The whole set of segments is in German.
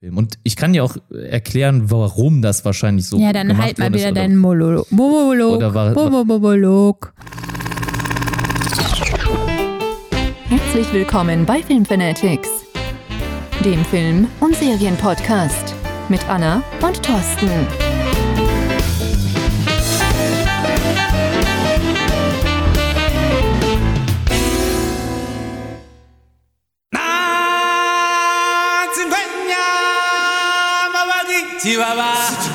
Und ich kann dir auch erklären, warum das wahrscheinlich so Ja, dann halt mal wieder deinen Monolog. Monolog. Monolog. Herzlich willkommen bei Film Fanatics, dem Film- und Serienpodcast mit Anna und Thorsten. Chihuahua.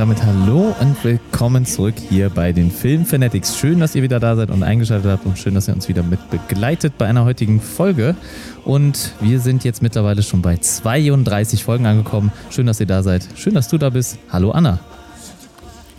Und damit hallo und willkommen zurück hier bei den Film Fanatics. Schön, dass ihr wieder da seid und eingeschaltet habt und schön, dass ihr uns wieder mit begleitet bei einer heutigen Folge. Und wir sind jetzt mittlerweile schon bei 32 Folgen angekommen. Schön, dass ihr da seid. Schön, dass du da bist. Hallo Anna.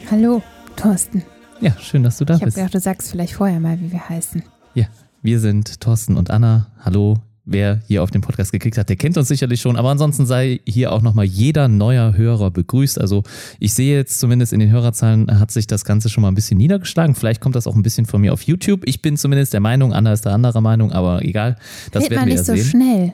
Hallo, Thorsten. Ja, schön, dass du da Ich habe bist. gedacht, du sagst vielleicht vorher mal, wie wir heißen. Ja, wir sind Thorsten und Anna. Hallo. Wer hier auf dem Podcast geklickt hat, der kennt uns sicherlich schon. Aber ansonsten sei hier auch nochmal jeder neuer Hörer begrüßt. Also ich sehe jetzt zumindest in den Hörerzahlen hat sich das Ganze schon mal ein bisschen niedergeschlagen. Vielleicht kommt das auch ein bisschen von mir auf YouTube. Ich bin zumindest der Meinung, Anna ist der anderer Meinung, aber egal. Das Red werden mal wir nicht ja so sehen. schnell.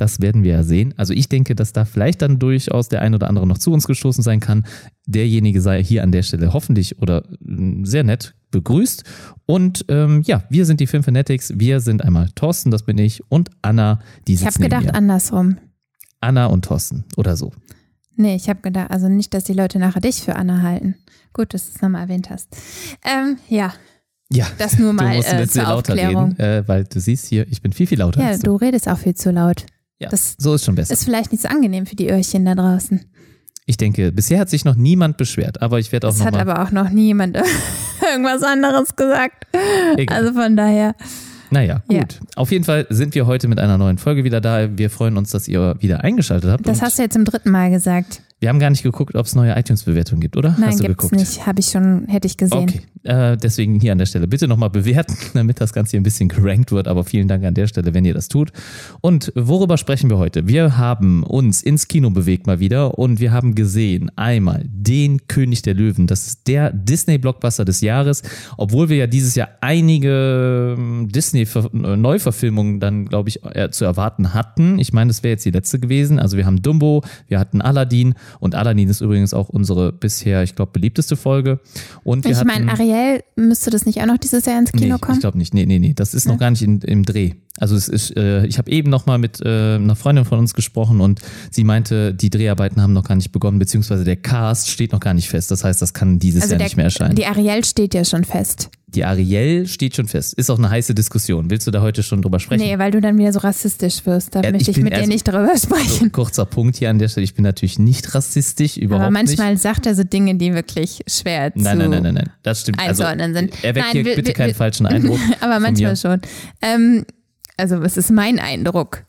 Das werden wir ja sehen. Also ich denke, dass da vielleicht dann durchaus der ein oder andere noch zu uns gestoßen sein kann. Derjenige sei hier an der Stelle hoffentlich oder mm, sehr nett begrüßt. Und ähm, ja, wir sind die Film Fanatics. Wir sind einmal Thorsten, das bin ich, und Anna, die Ich habe gedacht mir. andersrum. Anna und Thorsten oder so. Nee, ich habe gedacht, also nicht, dass die Leute nachher dich für Anna halten. Gut, dass du es nochmal erwähnt hast. Ähm, ja, Ja, das nur du mal musst äh, zur lauter Aufklärung. reden, äh, weil du siehst hier, ich bin viel, viel lauter Ja, als du redest auch viel zu laut. Ja, das so ist schon besser. Ist vielleicht nicht so angenehm für die Öhrchen da draußen. Ich denke, bisher hat sich noch niemand beschwert, aber ich werde auch Es hat aber auch noch nie jemand irgendwas anderes gesagt. Egal. Also von daher. Naja, Ja. gut. Auf jeden Fall sind wir heute mit einer neuen Folge wieder da. Wir freuen uns, dass ihr wieder eingeschaltet habt. Das hast du jetzt zum dritten Mal gesagt. Wir haben gar nicht geguckt, ob es neue iTunes-Bewertungen gibt, oder? Nein, hast du gibt's geguckt? nicht. Habe ich schon, hätte ich gesehen. Okay, äh, deswegen hier an der Stelle bitte nochmal bewerten, damit das Ganze hier ein bisschen gerankt wird. Aber vielen Dank an der Stelle, wenn ihr das tut. Und worüber sprechen wir heute? Wir haben uns ins Kino bewegt mal wieder und wir haben gesehen einmal den König der Löwen. Das ist der Disney-Blockbuster des Jahres. Obwohl wir ja dieses Jahr einige ähm, Disney-Neuverfilmungen dann, glaube ich, äh, zu erwarten hatten. Ich meine, das wäre jetzt die letzte gewesen. Also wir haben Dumbo, wir hatten Aladdin und Aladdin ist übrigens auch unsere bisher, ich glaube, beliebteste Folge. Und wir Ich meine, Ariel, müsste das nicht auch noch dieses Jahr ins Kino nee, kommen? Ich glaube nicht. Nee, nee, nee. Das ist noch gar nicht in, im Dreh. Also es ist, äh, ich habe eben noch mal mit äh, einer Freundin von uns gesprochen und sie meinte, die Dreharbeiten haben noch gar nicht begonnen, beziehungsweise der Cast steht noch gar nicht fest. Das heißt, das kann dieses also Jahr der, nicht mehr erscheinen. Die Ariel steht ja schon fest. Ariel steht schon fest. Ist auch eine heiße Diskussion. Willst du da heute schon drüber sprechen? Nee, weil du dann wieder so rassistisch wirst. Da Ja, möchte ich ich, mit dir erst- nicht drüber sprechen. kurzer Punkt hier an der Stelle. Ich bin natürlich nicht rassistisch, überhaupt Aber manchmal nicht. sagt er so Dinge, die wirklich schwer Nein, zu nein, nein, nein, nein. Das stimmt. Also, einzuordnen sind. erweckt Nein, hier wir- bitte wir- keinen wir- falschen Eindruck. Aber manchmal schon. Ähm, also es ist mein Eindruck.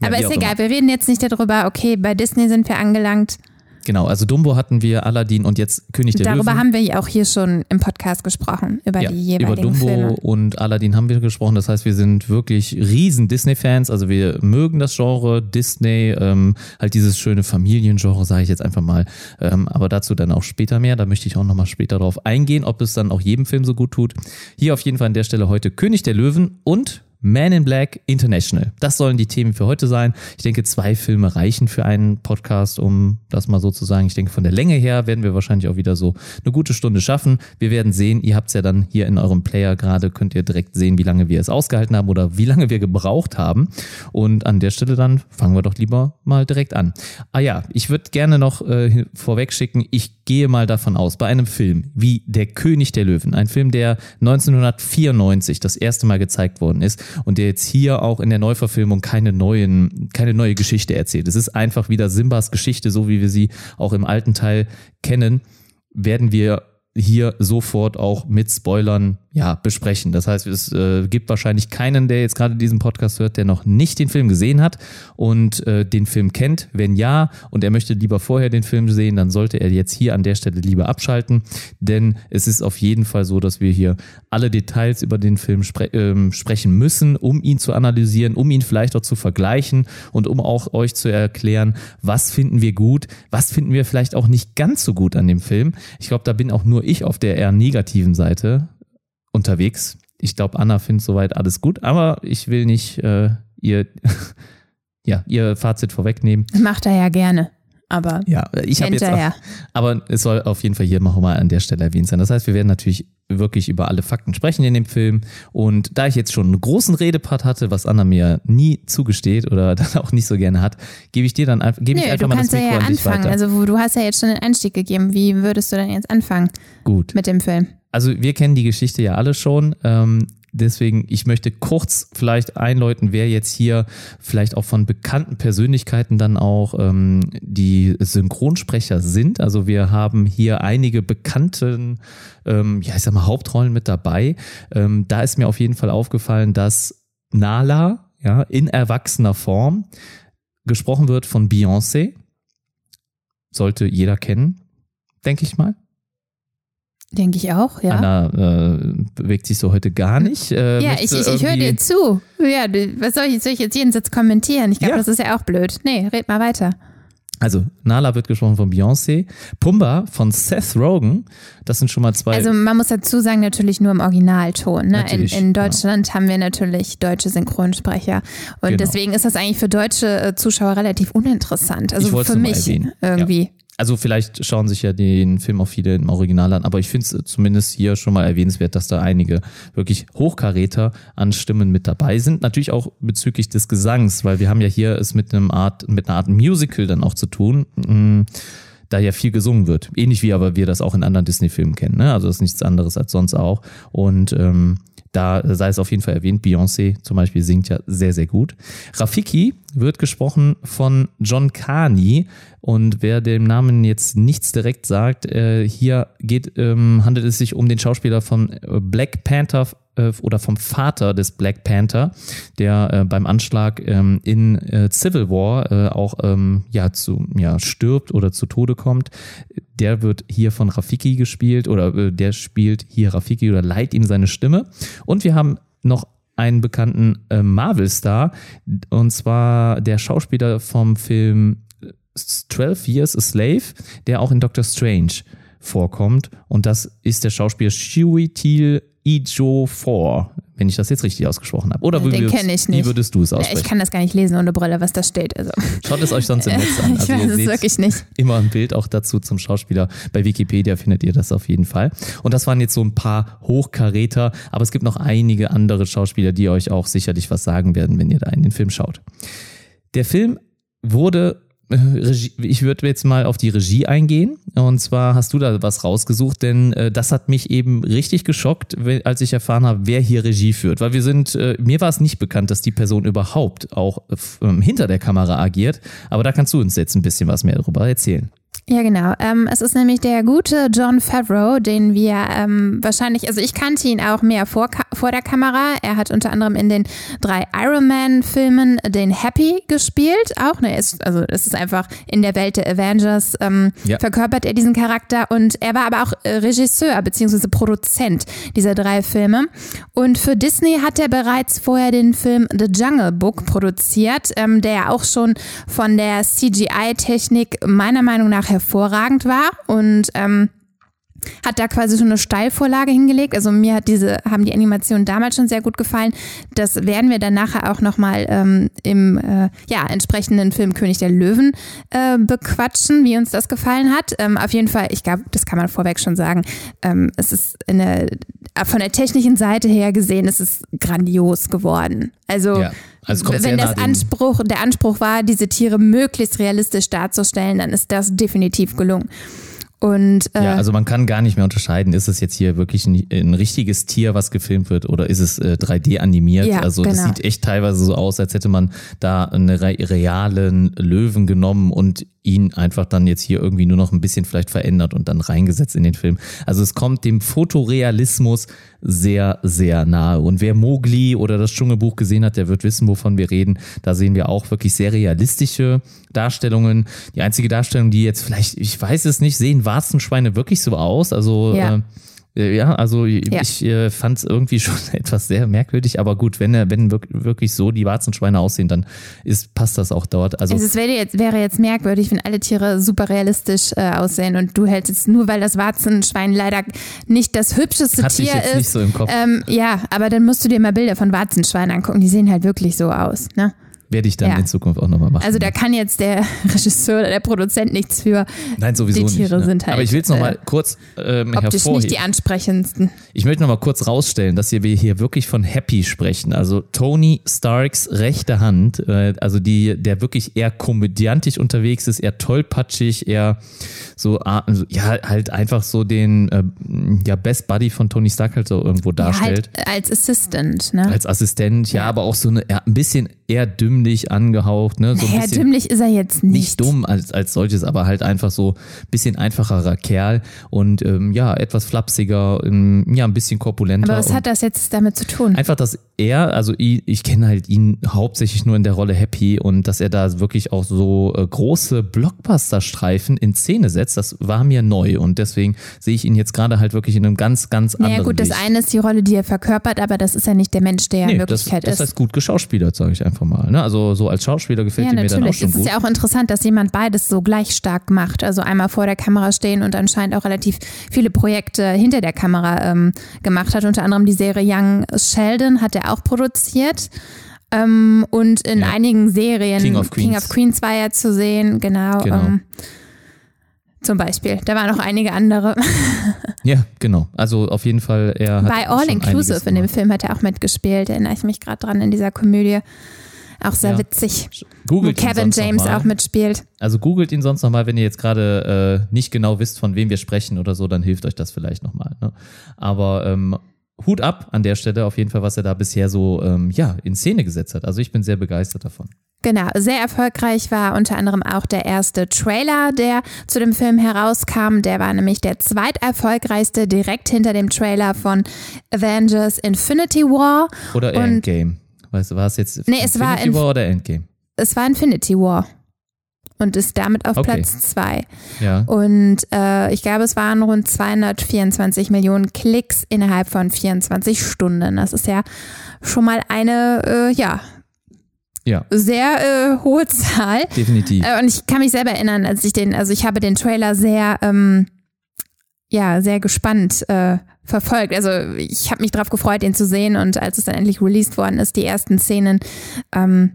Ja, Aber ist egal, wir reden jetzt nicht darüber, okay, bei Disney sind wir angelangt. Genau, also Dumbo hatten wir, Aladdin und jetzt König der Darüber Löwen. haben wir ja auch hier schon im Podcast gesprochen, über ja, die über jeweiligen Dumbo Filme. und Aladdin haben wir gesprochen. Das heißt, wir sind wirklich riesen Disney-Fans. Also wir mögen das Genre Disney, ähm, halt dieses schöne Familiengenre, sage ich jetzt einfach mal. Ähm, aber dazu dann auch später mehr. Da möchte ich auch nochmal später drauf eingehen, ob es dann auch jedem Film so gut tut. Hier auf jeden Fall an der Stelle heute König der Löwen und Man in Black International. Das sollen die Themen für heute sein. Ich denke, zwei Filme reichen für einen Podcast, um das mal so zu sagen. Ich denke, von der Länge her werden wir wahrscheinlich auch wieder so eine gute Stunde schaffen. Wir werden sehen. Ihr habt es ja dann hier in eurem Player gerade, könnt ihr direkt sehen, wie lange wir es ausgehalten haben oder wie lange wir gebraucht haben. Und an der Stelle dann fangen wir doch lieber mal direkt an. Ah ja, ich würde gerne noch äh, vorweg schicken, ich gehe mal davon aus, bei einem Film wie Der König der Löwen, ein Film, der 1994 das erste Mal gezeigt worden ist und der jetzt hier auch in der Neuverfilmung keine neuen, keine neue Geschichte erzählt. Es ist einfach wieder Simbas Geschichte, so wie wir sie auch im alten Teil kennen, werden wir hier sofort auch mit Spoilern ja, besprechen. Das heißt, es äh, gibt wahrscheinlich keinen, der jetzt gerade diesen Podcast hört, der noch nicht den Film gesehen hat und äh, den Film kennt. Wenn ja und er möchte lieber vorher den Film sehen, dann sollte er jetzt hier an der Stelle lieber abschalten, denn es ist auf jeden Fall so, dass wir hier alle Details über den Film spre äh, sprechen müssen, um ihn zu analysieren, um ihn vielleicht auch zu vergleichen und um auch euch zu erklären, was finden wir gut, was finden wir vielleicht auch nicht ganz so gut an dem Film. Ich glaube, da bin auch nur ich auf der eher negativen Seite unterwegs. Ich glaube, Anna findet soweit alles gut, aber ich will nicht äh, ihr, ja, ihr Fazit vorwegnehmen. Macht er ja gerne. Aber ja, ich habe jetzt auch, aber es soll auf jeden Fall hier noch mal an der Stelle erwähnt sein. Das heißt, wir werden natürlich wirklich über alle Fakten sprechen in dem Film. Und da ich jetzt schon einen großen Redepart hatte, was Anna mir nie zugesteht oder dann auch nicht so gerne hat, gebe ich dir dann einfach, gebe ich einfach mal das Mikro ja an dich anfangen. weiter. Also du hast ja jetzt schon den Einstieg gegeben. Wie würdest du denn jetzt anfangen? Gut. Mit dem Film. Also wir kennen die Geschichte ja alle schon. Ähm, deswegen, ich möchte kurz vielleicht einläuten, wer jetzt hier vielleicht auch von bekannten Persönlichkeiten dann auch ähm, die Synchronsprecher sind. Also wir haben hier einige bekannten, ähm, ja ich sag mal, Hauptrollen mit dabei. Ähm, da ist mir auf jeden Fall aufgefallen, dass Nala ja, in erwachsener Form gesprochen wird von Beyoncé. Sollte jeder kennen, denke ich mal. Denke ich auch, ja. Anna äh, bewegt sich so heute gar nicht. Äh, ja, ich, ich, ich höre dir zu. Ja, was soll ich, soll ich jetzt jeden Satz kommentieren? Ich glaube, Ja. das ist ja auch blöd. Nee, red mal weiter. Also, Nala wird gesprochen von Beyoncé. Pumba von Seth Rogen. Das sind schon mal zwei. Also man muss dazu sagen, natürlich nur im Originalton. Ne? In, in Deutschland haben wir natürlich deutsche Synchronsprecher. Und Genau. deswegen ist das eigentlich für deutsche äh, Zuschauer relativ uninteressant. Also für mich irgendwie. Also, vielleicht schauen sich ja den Film auch viele im Original an, aber ich finde es zumindest hier schon mal erwähnenswert, dass da einige wirklich Hochkaräter an Stimmen mit dabei sind. Natürlich auch bezüglich des Gesangs, weil wir haben ja hier es mit einem Art, mit einer Art Musical dann auch zu tun. Mm, da ja viel gesungen wird. Ähnlich wie aber wir das auch in anderen Disney-Filmen kennen. Ne? Also das ist nichts anderes als sonst auch. Und ähm, da sei es auf jeden Fall erwähnt, Beyoncé zum Beispiel singt ja sehr, sehr gut. Rafiki wird gesprochen von John Carney. Und wer dem Namen jetzt nichts direkt sagt, äh, hier geht, ähm, handelt es sich um den Schauspieler von äh, Black Panther äh, oder vom Vater des Black Panther, der äh, beim Anschlag ähm, in äh, Civil War äh, auch ähm, ja, zu, ja, stirbt oder zu Tode kommt. Der wird hier von Rafiki gespielt oder der spielt hier Rafiki oder leiht ihm seine Stimme. Und wir haben noch einen bekannten äh, Marvel-Star und zwar der Schauspieler vom Film 12 Years a Slave, der auch in Doctor Strange vorkommt. Und das ist der Schauspieler Shui Teal Ijo 4, wenn ich das jetzt richtig ausgesprochen habe. Oder wie, Den würdest- kenn ich wie nicht. würdest du es aussprechen? Ich kann das gar nicht lesen ohne Brille, was da steht. Also, Schaut es euch sonst im Netz an. ich Also weiß ihr es wirklich nicht. immer ein Bild auch dazu zum Schauspieler. Bei Wikipedia findet ihr das auf jeden Fall. Und das waren jetzt so ein paar Hochkaräter, aber es gibt noch einige andere Schauspieler, die euch auch sicherlich was sagen werden, wenn ihr da in den Film schaut. Der Film wurde, Regie, ich würde jetzt mal auf die Regie eingehen. Und zwar hast du da was rausgesucht, denn äh, das hat mich eben richtig geschockt, als ich erfahren habe, wer hier Regie führt. Weil wir sind, äh, mir war es nicht bekannt, dass die Person überhaupt auch äh, hinter der Kamera agiert. Aber da kannst du uns jetzt ein bisschen was mehr darüber erzählen. Ja, genau. Ähm, es ist nämlich der gute John Favreau, den wir ähm, wahrscheinlich, also ich kannte ihn auch mehr vor, vor der Kamera. Er hat unter anderem in den drei Iron Man-Filmen den Happy gespielt. Auch, ne, ist, also es ist einfach in der Welt der Avengers ähm, Ja. verkörpert er diesen Charakter und er war aber auch äh, Regisseur bzw. Produzent dieser drei Filme. Und für Disney hat er bereits vorher den Film The Jungle Book produziert, ähm, der ja auch schon von der CGI-Technik meiner Meinung nach hervorragend war und ähm, hat da quasi schon eine Steilvorlage hingelegt. Also mir hat diese, haben die Animationen damals schon sehr gut gefallen. Das werden wir dann nachher auch nochmal ähm, im äh, ja, entsprechenden Film König der Löwen äh, bequatschen, wie uns das gefallen hat. Ähm, auf jeden Fall, ich glaube, das kann man vorweg schon sagen. Ähm, es ist in der, von der technischen Seite her gesehen, es ist grandios geworden. Also Ja, also kommt wenn das Anspruch, der Anspruch war, diese Tiere möglichst realistisch darzustellen, dann ist das definitiv gelungen. Und äh, Ja, also man kann gar nicht mehr unterscheiden, ist es jetzt hier wirklich ein, ein richtiges Tier, was gefilmt wird, oder ist es äh, 3D animiert? Ja, also das genau. sieht echt teilweise so aus, als hätte man da einen re realen Löwen genommen und ihn einfach dann jetzt hier irgendwie nur noch ein bisschen vielleicht verändert und dann reingesetzt in den Film. Also es kommt dem Fotorealismus sehr, sehr nahe. Und wer Mowgli oder das Dschungelbuch gesehen hat, der wird wissen, wovon wir reden. Da sehen wir auch wirklich sehr realistische Darstellungen. Die einzige Darstellung, die jetzt vielleicht, ich weiß es nicht, sehen Warzenschweine wirklich so aus? Also Ja. äh, ja, also ich äh, fand es irgendwie schon etwas sehr merkwürdig, aber gut, wenn er, wenn wirk- wirklich so die Warzenschweine aussehen, dann ist, passt das auch dort. Also Also es wäre jetzt, wäre jetzt merkwürdig, wenn alle Tiere super realistisch äh, aussehen und du hältst nur, weil das Warzenschwein leider nicht das hübscheste Hatte ich Tier jetzt ist. nicht so im Kopf. Ähm, ja, aber dann musst du dir mal Bilder von Warzenschweinen angucken. Die sehen halt wirklich so aus. Ne? Werde ich dann ja. in Zukunft auch nochmal machen. Also da kann jetzt der Regisseur oder der Produzent nichts für. Nein, sowieso die nicht. Tiere ne? sind halt, Aber ich will es nochmal kurz ähm, Optisch nicht die ansprechendsten. Ich möchte nochmal kurz rausstellen, dass wir hier wirklich von Happy sprechen. Also Tony Starks rechte Hand, äh, also die, der wirklich eher komödiantisch unterwegs ist, eher tollpatschig, eher so, ah, also, ja, halt einfach so den äh, ja, Best Buddy von Tony Stark halt so irgendwo Ja, darstellt. halt als Assistant. Ne? Als Assistent, ja, aber auch so eine, ja, ein bisschen eher dümmlich angehaucht, ne? So Naja, dümmlich ist er jetzt nicht. nicht dumm als, als solches, aber halt einfach so ein bisschen einfacherer Kerl und ähm, ja, etwas flapsiger, ähm, ja, ein bisschen korpulenter. Aber was hat das jetzt damit zu tun? Einfach, dass er, also ich, ich kenne halt ihn hauptsächlich nur in der Rolle Happy und dass er da wirklich auch so äh, große Blockbuster-Streifen in Szene setzt, das war mir neu und deswegen sehe ich ihn jetzt gerade halt wirklich in einem ganz, ganz anderen Naja gut, das Licht. eine ist die Rolle, die er verkörpert, aber das ist ja nicht der Mensch, der er in Nee, das, Wirklichkeit das ist. heißt gut geschauspielert, sage ich einfach mal. Ne? Also so als Schauspieler gefällt Ja, er mir dann auch schon Es ist gut. ja auch interessant, dass jemand beides so gleich stark macht. Also einmal vor der Kamera stehen und anscheinend auch relativ viele Projekte hinter der Kamera ähm, gemacht hat. Unter anderem die Serie Young Sheldon hat er auch produziert. Ähm, und in Ja. einigen Serien King of King Queens. of Queens war er zu sehen, genau. Genau. Ähm, zum Beispiel. Da waren noch einige andere. Ja, genau. Also auf jeden Fall, er hat Bei All Inclusive in dem. Film hat er auch mitgespielt. Erinnere ich mich gerade dran in dieser Komödie. Auch sehr Ja. witzig. Wo Googelt ihn Kevin James auch mitspielt. Also googelt ihn sonst nochmal, wenn ihr jetzt gerade äh, nicht genau wisst, von wem wir sprechen oder so, dann hilft euch das vielleicht nochmal. Ne? Aber ähm, Hut ab an der Stelle auf jeden Fall, was er da bisher so ähm, ja, in Szene gesetzt hat. Also ich bin sehr begeistert davon. Genau, sehr erfolgreich war unter anderem auch der erste Trailer, der zu dem Film herauskam. Der war nämlich der zweiterfolgreichste direkt hinter dem Trailer von Avengers Infinity War. Oder Endgame. Weißt du, war es jetzt Nee, es war Infinity Inf- War oder Endgame? Es war Infinity War und ist damit auf Okay. Platz zwei. Ja. Und äh, ich glaube, es waren rund 224 Millionen Klicks innerhalb von 24 Stunden. Das ist ja schon mal eine, äh, ja, Ja, sehr äh, hohe Zahl. definitiv. Äh, Und ich kann mich selber erinnern, als ich den, also ich habe den Trailer sehr, ähm, ja, sehr gespannt äh, verfolgt. Also ich habe mich darauf gefreut, den zu sehen und als es dann endlich released worden ist, die ersten Szenen, ähm,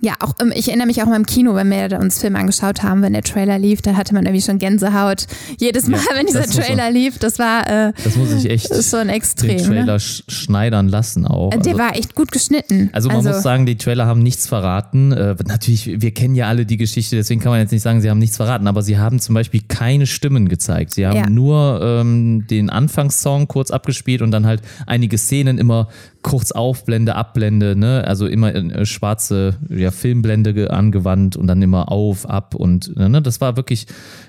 ja, auch ähm, ich erinnere mich auch mal im Kino, wenn wir uns Film angeschaut haben, wenn der Trailer lief, da hatte man irgendwie schon Gänsehaut. Jedes Mal, Ja, wenn dieser muss man- Trailer lief, das war äh, Das muss ich echt schon den extrem. Trailer Ne? sch schneidern lassen auch. Der Also- war echt gut geschnitten. Also man muss sagen, die Trailer haben nichts verraten. Äh, natürlich, wir kennen ja alle die Geschichte, deswegen kann man jetzt nicht sagen, sie haben nichts verraten, aber sie haben zum Beispiel keine Stimmen gezeigt. Sie haben Ja. nur ähm, den Anfangssong kurz abgespielt und dann halt einige Szenen immer kurz Aufblende, Abblende, ne? Also immer in, äh, schwarze ja, Filmblende ge- angewandt und dann immer auf, ab und ne? das war wirklich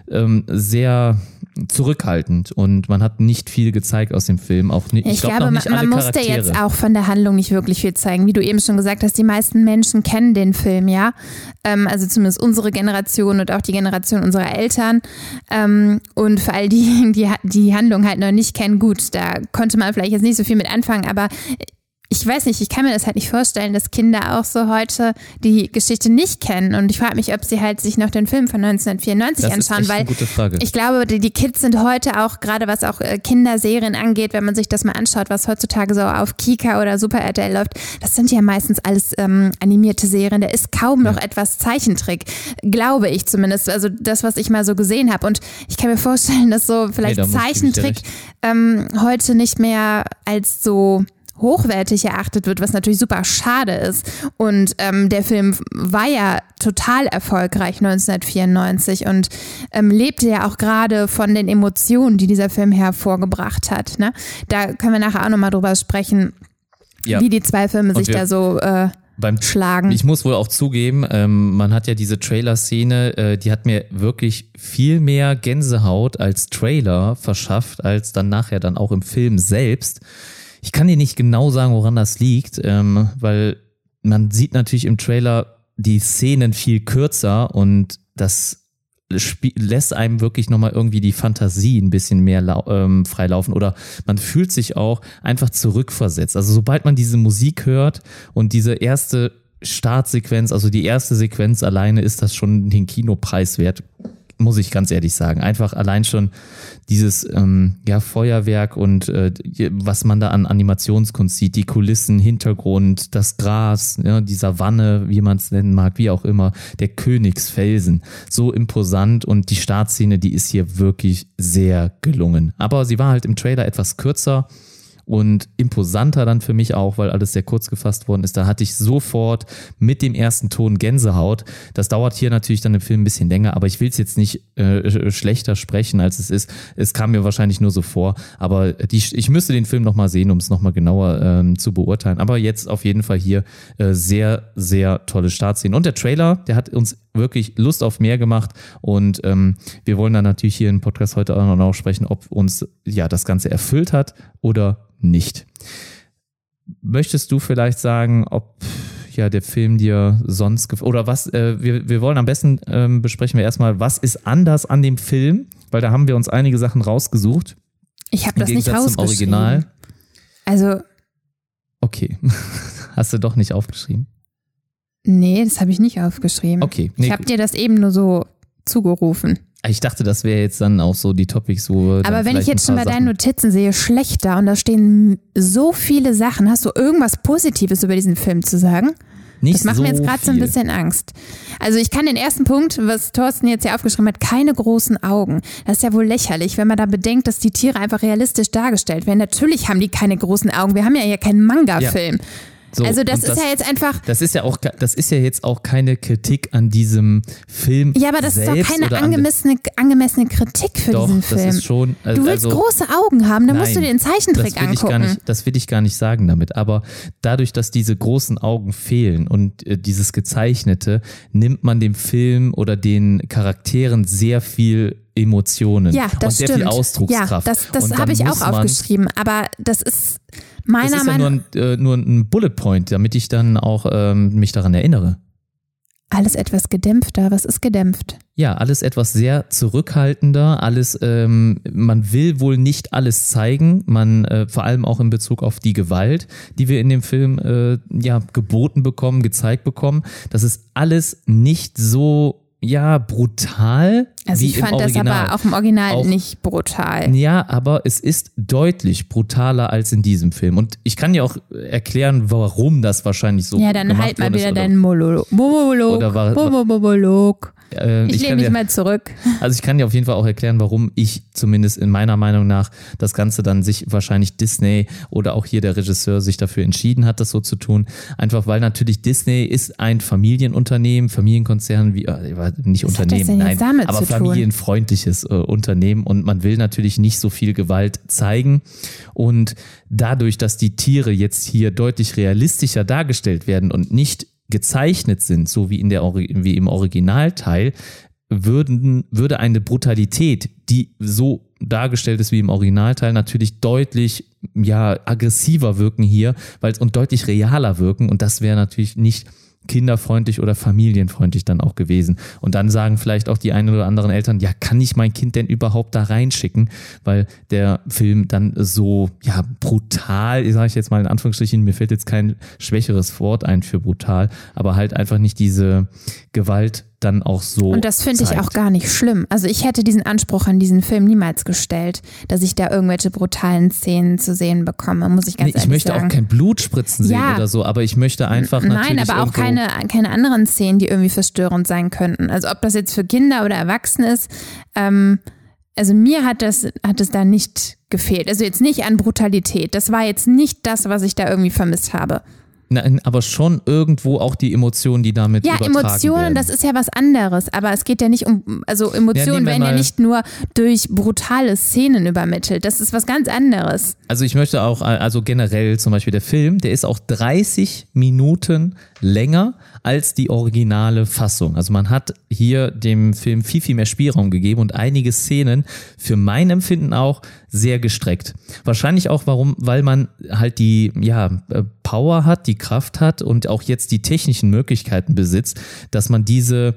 ähm, sehr zurückhaltend und man hat nicht viel gezeigt aus dem Film. Auch nicht, ich, Ich, glaub, glaube, man, nicht alle man musste jetzt auch von der Handlung nicht wirklich viel zeigen. Wie du eben schon gesagt hast, die meisten Menschen kennen den Film, ja. Ähm, also zumindest unsere Generation und auch die Generation unserer Eltern. Ähm, und für all diejenigen, die die Handlung halt noch nicht kennen, gut, da konnte man vielleicht jetzt nicht so viel mit anfangen, aber ich weiß nicht, ich kann mir das halt nicht vorstellen, dass Kinder auch so heute die Geschichte nicht kennen. Und ich frage mich, ob sie halt sich noch den Film von 1994 das anschauen, weil ich glaube, die, die Kids sind heute auch, gerade was auch äh, Kinderserien angeht, wenn man sich das mal anschaut, was heutzutage so auf Kika oder Super RTL läuft, das sind ja meistens alles ähm, animierte Serien. Da ist kaum noch etwas Zeichentrick, glaube ich zumindest. Also das, was ich mal so gesehen habe. Und ich kann mir vorstellen, dass so vielleicht da ich dir Zeichentrick ähm, heute nicht mehr als so hochwertig erachtet wird, was natürlich super schade ist. Und ähm, der Film war ja total erfolgreich 1994 und ähm, lebte ja auch gerade von den Emotionen, die dieser Film hervorgebracht hat. Ne? Da können wir nachher auch nochmal drüber sprechen, Ja. wie die zwei Filme sich da so äh, beim schlagen. Ich muss wohl auch zugeben, ähm, man hat ja diese Trailer-Szene, äh, die hat mir wirklich viel mehr Gänsehaut als Trailer verschafft, als dann nachher dann auch im Film selbst. Ich kann dir nicht genau sagen, woran das liegt, ähm, weil man sieht natürlich im Trailer die Szenen viel kürzer und das lässt einem wirklich nochmal irgendwie die Fantasie ein bisschen mehr ähm, freilaufen oder man fühlt sich auch einfach zurückversetzt. Also sobald man diese Musik hört und diese erste Startsequenz, also die erste Sequenz alleine ist das schon den Kinopreis wert muss ich ganz ehrlich sagen. Einfach allein schon dieses ähm, ja, Feuerwerk und äh, was man da an Animationskunst sieht, die Kulissen, Hintergrund, das Gras, ja, dieser Wanne, wie man es nennen mag, wie auch immer, der Königsfelsen. So imposant und die Startszene, die ist hier wirklich sehr gelungen. Aber sie war halt im Trailer etwas kürzer und imposanter dann für mich auch, weil alles sehr kurz gefasst worden ist. Da hatte ich sofort mit dem ersten Ton Gänsehaut. Das dauert hier natürlich dann im Film ein bisschen länger, aber ich will es jetzt nicht äh, schlechter sprechen, als es ist. Es kam mir wahrscheinlich nur so vor, aber die, ich müsste den Film nochmal sehen, um es nochmal genauer ähm, zu beurteilen. Aber jetzt auf jeden Fall hier äh, sehr, sehr tolle Startszenen. Und der Trailer, der hat uns wirklich Lust auf mehr gemacht und ähm, wir wollen dann natürlich hier im Podcast heute auch noch sprechen, ob uns ja das Ganze erfüllt hat oder nicht. Möchtest du vielleicht sagen, ob ja der Film dir sonst gefällt? Oder was, äh, wir, wir wollen am besten ähm, besprechen wir erstmal, was ist anders an dem Film? Weil da haben wir uns einige Sachen rausgesucht. Ich habe das nicht rausgeschrieben. Original. Also. Okay. Hast du doch nicht aufgeschrieben? Nee, das habe ich nicht aufgeschrieben. Okay. Nee, ich habe dir das eben nur so zugerufen. Ich dachte, das wäre jetzt dann auch so die Topics, wo. Aber wenn ich jetzt schon bei deinen Notizen sehe, schlechter und da stehen so viele Sachen, hast du irgendwas Positives über diesen Film zu sagen? Nicht das macht so mir jetzt gerade so ein bisschen Angst. Also ich kann den ersten Punkt, was Thorsten jetzt hier aufgeschrieben hat, keine großen Augen. Das ist ja wohl lächerlich, wenn man da bedenkt, dass die Tiere einfach realistisch dargestellt werden. Natürlich haben die keine großen Augen. Wir haben ja hier keinen Manga-Film. Ja. So, also das ist das, ja jetzt einfach. Das ist ja auch, das ist ja jetzt auch keine Kritik an diesem Film. Ja, aber das ist doch keine angemessene, angemessene Kritik für doch, diesen Film. Das ist schon, also, du willst also, große Augen haben, dann nein, musst du dir den Zeichentrick das angucken. Ich gar nicht, das will ich gar nicht sagen damit. Aber dadurch, dass diese großen Augen fehlen und äh, dieses Gezeichnete, nimmt man dem Film oder den Charakteren sehr viel Emotionen ja, das und sehr stimmt. viel Ausdruckskraft. Ja, das, das habe ich auch aufgeschrieben, aber das ist meiner das ist ja nur ein, äh, nur ein Bullet Point, damit ich dann auch ähm, mich daran erinnere. Alles etwas gedämpfter. Was ist gedämpft? Ja, alles etwas sehr zurückhaltender. Alles, ähm, man will wohl nicht alles zeigen. Man, äh, vor allem auch in Bezug auf die Gewalt, die wir in dem Film äh, ja geboten bekommen, gezeigt bekommen. Das ist alles nicht so ja, brutal. Also ich fand das aber auch im Original auch, nicht brutal. Ja, aber es ist deutlich brutaler als in diesem Film. Und ich kann dir auch erklären, warum das wahrscheinlich so Ja, dann halt mal wieder deinen Monolog. Monolog. Monolog. Äh, ich, ich lehne mich mal zurück. Also ich kann dir auf jeden Fall auch erklären, warum ich zumindest in meiner Meinung nach das Ganze dann sich wahrscheinlich Disney oder auch hier der Regisseur sich dafür entschieden hat, das so zu tun. Einfach weil natürlich Disney ist ein Familienunternehmen, Familienkonzern, wie äh, nicht Was Unternehmen, nein, aber familienfreundliches äh, Unternehmen und man will natürlich nicht so viel Gewalt zeigen und dadurch, dass die Tiere jetzt hier deutlich realistischer dargestellt werden und nicht gezeichnet sind, so wie, in der, wie im Originalteil, würden, würde eine Brutalität, die so dargestellt ist wie im Originalteil, natürlich deutlich ja, aggressiver wirken hier weil, und deutlich realer wirken. Und das wäre natürlich nicht kinderfreundlich oder familienfreundlich dann auch gewesen. Und dann sagen vielleicht auch die einen oder anderen Eltern, ja, kann ich mein Kind denn überhaupt da reinschicken? Weil der Film dann so, ja, brutal, sage ich jetzt mal in Anführungsstrichen, mir fällt jetzt kein schwächeres Wort ein für brutal, aber halt einfach nicht diese Gewalt dann auch so. Und das finde ich auch gar nicht schlimm. Also ich hätte diesen Anspruch an diesen Film niemals gestellt, dass ich da irgendwelche brutalen Szenen zu sehen bekomme, muss ich ganz nee, ehrlich sagen. Ich möchte auch kein Blut spritzen sehen ja. oder so, aber ich möchte einfach Nein, aber auch keine, keine anderen Szenen, die irgendwie verstörend sein könnten. Also ob das jetzt für Kinder oder Erwachsene ist, ähm, also mir hat das, hat es da nicht gefehlt. Also jetzt nicht an Brutalität. Das war jetzt nicht das, was ich da irgendwie vermisst habe. Nein, aber schon irgendwo auch die Emotionen, die damit Ja, Emotionen, werden. das ist ja was anderes, aber es geht ja nicht um, also Emotionen wir werden ja nicht nur durch brutale Szenen übermittelt, das ist was ganz anderes. Also ich möchte auch, also generell zum Beispiel der Film, der ist auch 30 Minuten länger als die originale Fassung. Also man hat hier dem Film viel, viel mehr Spielraum gegeben und einige Szenen für mein Empfinden auch sehr gestreckt. Wahrscheinlich auch warum, weil man halt die ja, äh, Power hat, die Kraft hat und auch jetzt die technischen Möglichkeiten besitzt, dass man diese,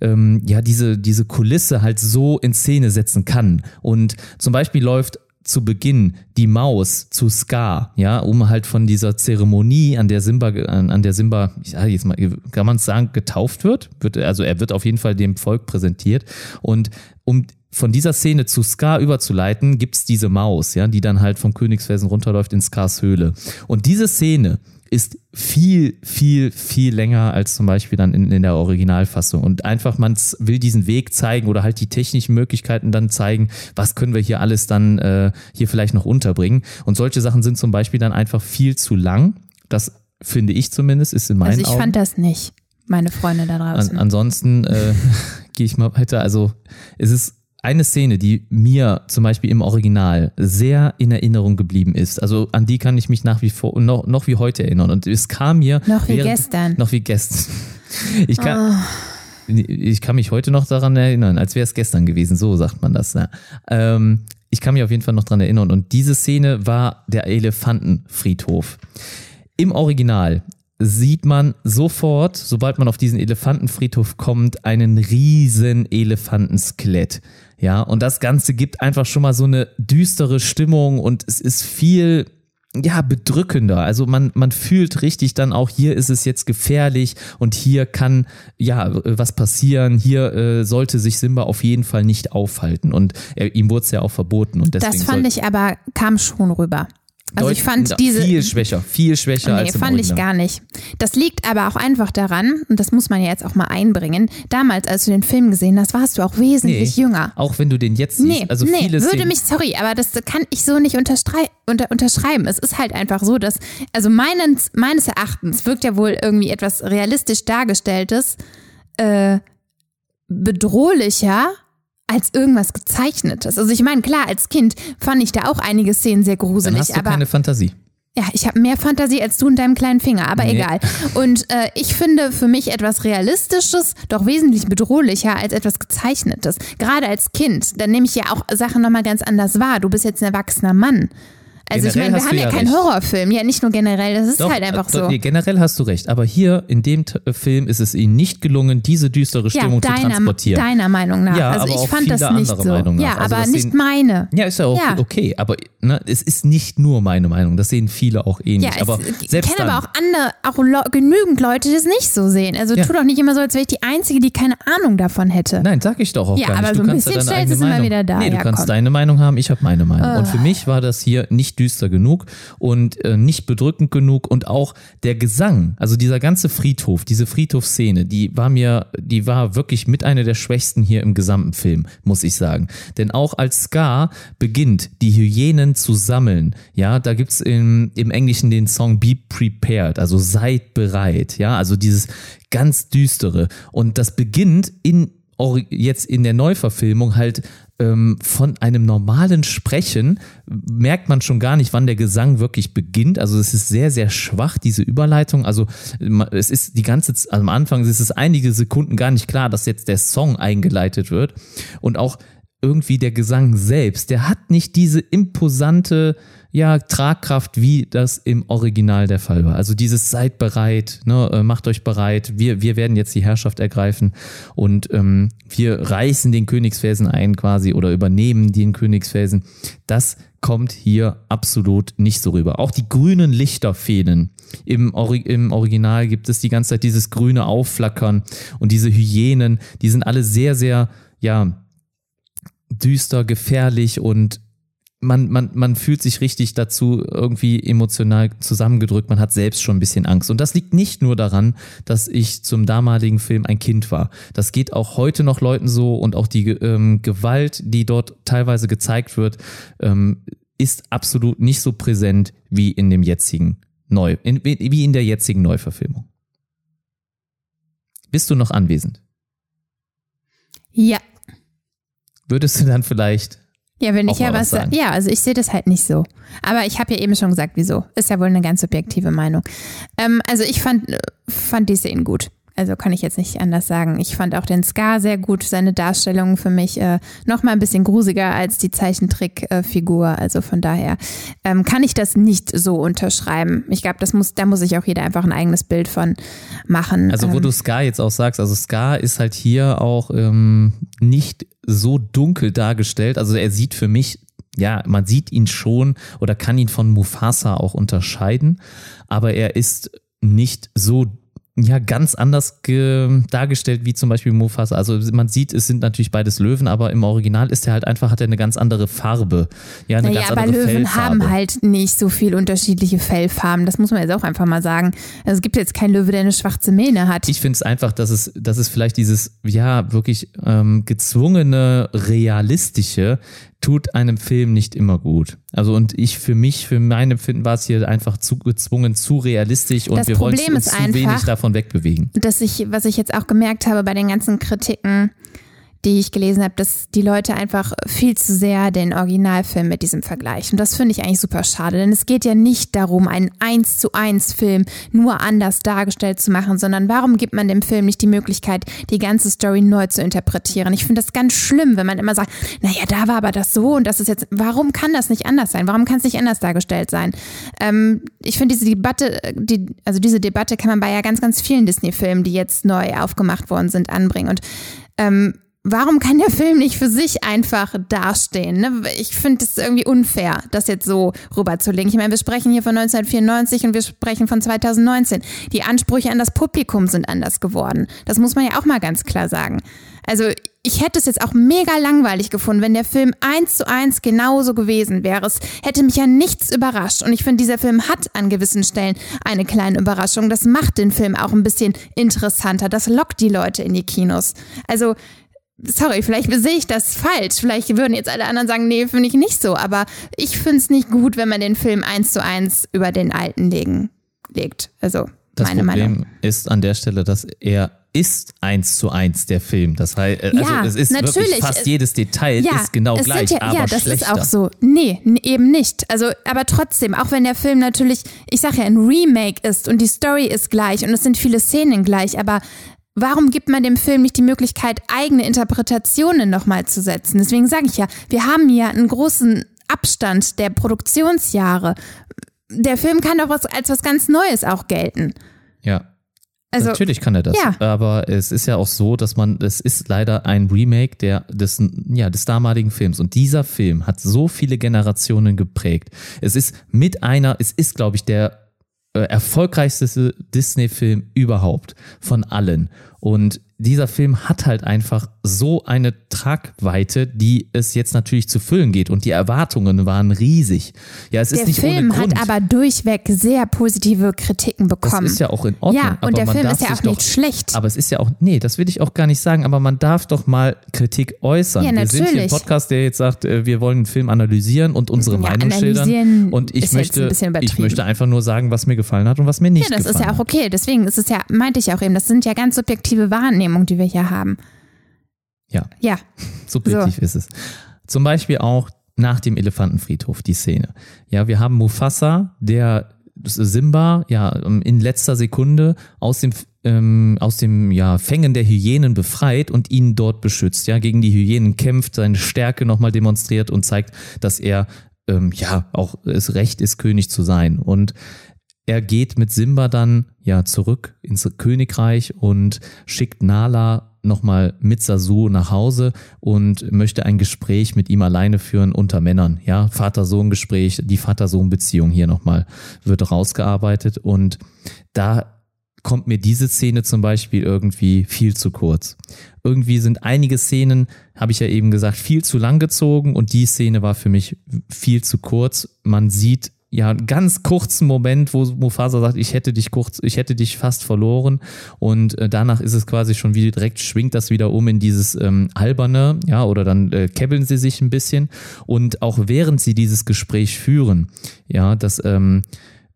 ähm, ja, diese, diese Kulisse halt so in Szene setzen kann. Und zum Beispiel läuft zu Beginn die Maus zu Scar, ja, um halt von dieser Zeremonie, an der Simba, an, der Simba, ich sage jetzt mal, kann man es sagen, getauft wird, wird, also er wird auf jeden Fall dem Volk präsentiert und um von dieser Szene zu Scar überzuleiten, gibt's diese Maus, ja, die dann halt vom Königsfelsen runterläuft in Scars Höhle. Und diese Szene ist viel, viel, viel länger als zum Beispiel dann in, in der Originalfassung. Und einfach, man will diesen Weg zeigen oder halt die technischen Möglichkeiten dann zeigen, was können wir hier alles dann äh, hier vielleicht noch unterbringen. Und solche Sachen sind zum Beispiel dann einfach viel zu lang. Das finde ich zumindest, ist in meinen Also ich Augen. fand das nicht, meine Freunde da draußen. An, ansonsten äh, gehe ich mal weiter. Also es ist eine Szene, die mir zum Beispiel im Original sehr in Erinnerung geblieben ist. Also an die kann ich mich nach wie vor noch, noch wie heute erinnern. Und es kam mir Noch wie während- gestern. Noch wie gestern. Ich kann, ich kann mich heute noch daran erinnern, als wäre es gestern gewesen. So sagt man das. Ja. Ähm, ich kann mich auf jeden Fall noch daran erinnern. Und diese Szene war der Elefantenfriedhof. Im Original sieht man sofort, sobald man auf diesen Elefantenfriedhof kommt, einen riesen Elefantenskelett. Ja, und das Ganze gibt einfach schon mal so eine düstere Stimmung und es ist viel, ja, bedrückender. Also man, man fühlt richtig dann auch, hier ist es jetzt gefährlich und hier kann, ja, was passieren. Hier äh, sollte sich Simba auf jeden Fall nicht aufhalten und er, ihm wurde es ja auch verboten. Und deswegen das fand ich aber, kam schon rüber. Also ich fand diese, Viel schwächer, viel schwächer Nee, als im fand ich Original. gar nicht. Das liegt aber auch einfach daran, und das muss man ja jetzt auch mal einbringen, damals, als du den Film gesehen hast, warst du auch wesentlich Nee, jünger. Auch wenn du den jetzt siehst, Nee, also nee, würde Szenen- mich, sorry, aber das kann ich so nicht unterstrei unter, unterschreiben. Es ist halt einfach so, dass, also meines, meines Erachtens wirkt ja wohl irgendwie etwas realistisch dargestelltes äh, bedrohlicher als irgendwas gezeichnetes. Also ich meine, klar, als Kind fand ich da auch einige Szenen sehr dann gruselig, hast du aber keine Fantasie. ja, ich habe mehr Fantasie als du in deinem kleinen Finger, aber Nee. egal. Und äh, ich finde für mich etwas Realistisches doch wesentlich bedrohlicher als etwas Gezeichnetes. Gerade als Kind, dann nehme ich ja auch Sachen nochmal ganz anders wahr. Du bist jetzt ein erwachsener Mann. Also ich Generell meine, wir haben ja, ja keinen recht. Horrorfilm, ja nicht nur generell, das ist Doch, halt einfach äh, so. nee, generell hast du recht. Aber hier in dem äh, Film ist es ihnen nicht gelungen, diese düstere Ja, Stimmung zu deiner, transportieren. deiner Meinung nach. Ja, also aber ich auch fand das viele nicht andere so. Meinung nach. Ja, Also aber das nicht sehen- meine. ja, ist ja auch Ja. okay, aber ne, es ist nicht nur meine Meinung. Das sehen viele auch ähnlich. Ja, aber es, ich kenne aber auch andere, auch genügend Leute, die das nicht so sehen. Also Ja. tu doch nicht immer so, als wäre ich die Einzige, die keine Ahnung davon hätte. Nein, sag ich doch auch Ja, gar nicht. aber du so ein bisschen ja stellst es immer wieder dar. Nee, du Ja, kannst deine Meinung haben, ich habe meine Meinung. Und für mich war das hier nicht düster genug und äh, nicht bedrückend genug und auch der Gesang, also dieser ganze Friedhof, diese Friedhofsszene, die war mir, die war wirklich mit einer der schwächsten hier im gesamten Film, muss ich sagen. Denn auch als Scar beginnt, die Hyänen zu sammeln, ja, da gibt's im, im Englischen den Song Be Prepared, also seid bereit, ja, also dieses ganz düstere. Und das beginnt in jetzt in der Neuverfilmung halt ähm, von einem normalen Sprechen merkt man schon gar nicht, wann der Gesang wirklich beginnt. Also es ist sehr, sehr schwach, diese Überleitung. Also es ist die ganze, also am Anfang ist es einige Sekunden gar nicht klar, dass jetzt der Song eingeleitet wird. Und auch irgendwie der Gesang selbst, der hat nicht diese imposante ja, Tragkraft, wie das im Original der Fall war. Also dieses seid bereit, ne, äh, macht euch bereit, wir, wir werden jetzt die Herrschaft ergreifen und ähm, wir reißen den Königsfelsen ein quasi oder übernehmen den Königsfelsen. Das kommt hier absolut nicht so rüber. Auch die grünen Lichter fehlen. Im, Ori Im Original gibt es die ganze Zeit dieses grüne Aufflackern und diese Hyänen, die sind alle sehr, sehr, ja, düster, gefährlich und man, man, man fühlt sich richtig dazu irgendwie emotional zusammengedrückt. Man hat selbst schon ein bisschen Angst. Und das liegt nicht nur daran, dass ich zum damaligen Film ein Kind war. Das geht auch heute noch Leuten so und auch die ähm, Gewalt, die dort teilweise gezeigt wird, ähm, ist absolut nicht so präsent wie in dem jetzigen neu, in, wie in der jetzigen Neuverfilmung. Bist du noch anwesend? Ja. Würdest du dann vielleicht Ja, wenn ich ja was was. Ja, also ich sehe das halt nicht so. Aber ich habe ja eben schon gesagt, wieso. Ist ja wohl eine ganz subjektive Meinung. Ähm, also ich fand, äh, fand die Szenen gut. Also kann ich jetzt nicht anders sagen. Ich fand auch den Scar sehr gut, seine Darstellung für mich äh, noch mal ein bisschen grusiger als die Zeichentrickfigur. also von daher ähm, kann ich das nicht so unterschreiben. Ich glaube, das muss, da muss sich auch jeder einfach ein eigenes Bild von machen. Also wo ähm, du Scar jetzt auch sagst, also Scar ist halt hier auch ähm, nicht so dunkel dargestellt. Also er sieht für mich, ja, man sieht ihn schon oder kann ihn von Mufasa auch unterscheiden, aber er ist nicht so ja, ganz anders ge dargestellt wie zum Beispiel Mufasa. Also man sieht, es sind natürlich beides Löwen, aber im Original ist er halt einfach, hat er eine ganz andere Farbe. Ja, eine Naja, ganz aber andere Löwen Fellfarbe. haben halt nicht so viel unterschiedliche Fellfarben. Das muss man jetzt auch einfach mal sagen. Also es gibt jetzt keinen Löwe, der eine schwarze Mähne hat. Ich finde es einfach, dass es, dass es vielleicht dieses, ja, wirklich ähm, gezwungene, realistische tut einem Film nicht immer gut. Also und ich für mich, für mein Empfinden war es hier einfach zu gezwungen, zu realistisch und Das wir wollen Problem uns ist zu wenig einfach- davon wegbewegen. dass ich, was ich jetzt auch gemerkt habe bei den ganzen Kritiken, die ich gelesen habe, dass die Leute einfach viel zu sehr den Originalfilm mit diesem vergleichen. Und das finde ich eigentlich super schade, denn es geht ja nicht darum, einen 1 zu 1 Film nur anders dargestellt zu machen, sondern warum gibt man dem Film nicht die Möglichkeit, die ganze Story neu zu interpretieren? Ich finde das ganz schlimm, wenn man immer sagt, naja, da war aber das so und das ist jetzt, warum kann das nicht anders sein? Warum kann es nicht anders dargestellt sein? Ähm, ich finde diese Debatte, die, also diese Debatte kann man bei ja ganz, ganz vielen Disney-Filmen, die jetzt neu aufgemacht worden sind, anbringen. Und ähm, warum kann der Film nicht für sich einfach dastehen? Ne? Ich finde es irgendwie unfair, das jetzt so rüberzulegen. Ich meine, wir sprechen hier von 1994 und wir sprechen von 2019. Die Ansprüche an das Publikum sind anders geworden. Das muss man ja auch mal ganz klar sagen. Also ich hätte es jetzt auch mega langweilig gefunden, wenn der Film eins zu eins genauso gewesen wäre. Es hätte mich ja nichts überrascht. Und ich finde, dieser Film hat an gewissen Stellen eine kleine Überraschung. Das macht den Film auch ein bisschen interessanter. Das lockt die Leute in die Kinos. Also sorry, vielleicht sehe ich das falsch. Vielleicht würden jetzt alle anderen sagen, nee, finde ich nicht so. Aber ich finde es nicht gut, wenn man den Film eins zu eins über den alten legen, legt. Also Das meine Problem Meinung. ist an der Stelle, dass er ist eins zu eins der Film. Das heißt, äh, also Ja, es ist wirklich natürlich. fast jedes Detail ist genau gleich, ja, aber ja, das schlechter. ist auch so. Nee, eben nicht. Also, aber trotzdem, auch wenn der Film natürlich, ich sag ja, ein Remake ist und die Story ist gleich und es sind viele Szenen gleich, aber warum gibt man dem Film nicht die Möglichkeit, eigene Interpretationen nochmal zu setzen? Deswegen sage ich ja, wir haben ja einen großen Abstand der Produktionsjahre. Der Film kann doch was, als was ganz Neues auch gelten. Ja. Also, Natürlich kann er das, ja. aber es ist ja auch so, dass man, es ist leider ein Remake der, des, ja, des damaligen Films und dieser Film hat so viele Generationen geprägt. Es ist mit einer, es ist, glaube ich, der erfolgreichste Disney-Film überhaupt von allen. Und dieser Film hat halt einfach so eine Tragweite, die es jetzt natürlich zu füllen geht und die Erwartungen waren riesig. Ja, es ist der nicht Film hat aber durchweg sehr positive Kritiken das bekommen. ist ja auch in Ordnung. Ja, und der Film ist ja auch nicht schlecht. Aber es ist ja auch, nee, das will ich auch gar nicht sagen, aber man darf doch mal Kritik äußern. Ja, wir sind hier ein natürlich. Podcast, der jetzt sagt, äh, wir wollen einen Film analysieren und unsere Ja, Meinung schildern. Und ich ist möchte, ich möchte einfach nur sagen, was mir gefallen hat und was mir nicht Ja, das gefallen ist ja auch okay. Deswegen ist es ja, meinte ich auch eben, das sind ja ganz subjektive Wahrnehmungen, die wir hier haben. Ja. Ja, Subjektiv ist es. Zum Beispiel auch nach dem Elefantenfriedhof, die Szene. Ja, wir haben Mufasa, der Simba ja in letzter Sekunde aus dem ähm, aus dem ja, Fängen der Hyänen befreit und ihn dort beschützt, ja, gegen die Hyänen kämpft, seine Stärke nochmal demonstriert und zeigt, dass er ähm, ja auch es recht ist, König zu sein. Und er geht mit Simba dann ja zurück ins Königreich und schickt Nala nochmal mit Sasu nach Hause und möchte ein Gespräch mit ihm alleine führen unter Männern. Ja, Vater-Sohn-Gespräch, die Vater-Sohn-Beziehung hier nochmal wird rausgearbeitet und da kommt mir diese Szene zum Beispiel irgendwie viel zu kurz. Irgendwie sind einige Szenen, habe ich ja eben gesagt, viel zu lang gezogen und die Szene war für mich viel zu kurz. Man sieht ja ganz kurzen Moment, wo Mufasa sagt, ich hätte dich kurz, ich hätte dich fast verloren. Und äh, danach ist es quasi schon wieder direkt schwingt das wieder um in dieses ähm, alberne, ja, oder dann äh, kebbeln sie sich ein bisschen. Und auch während sie dieses Gespräch führen, ja, das ähm,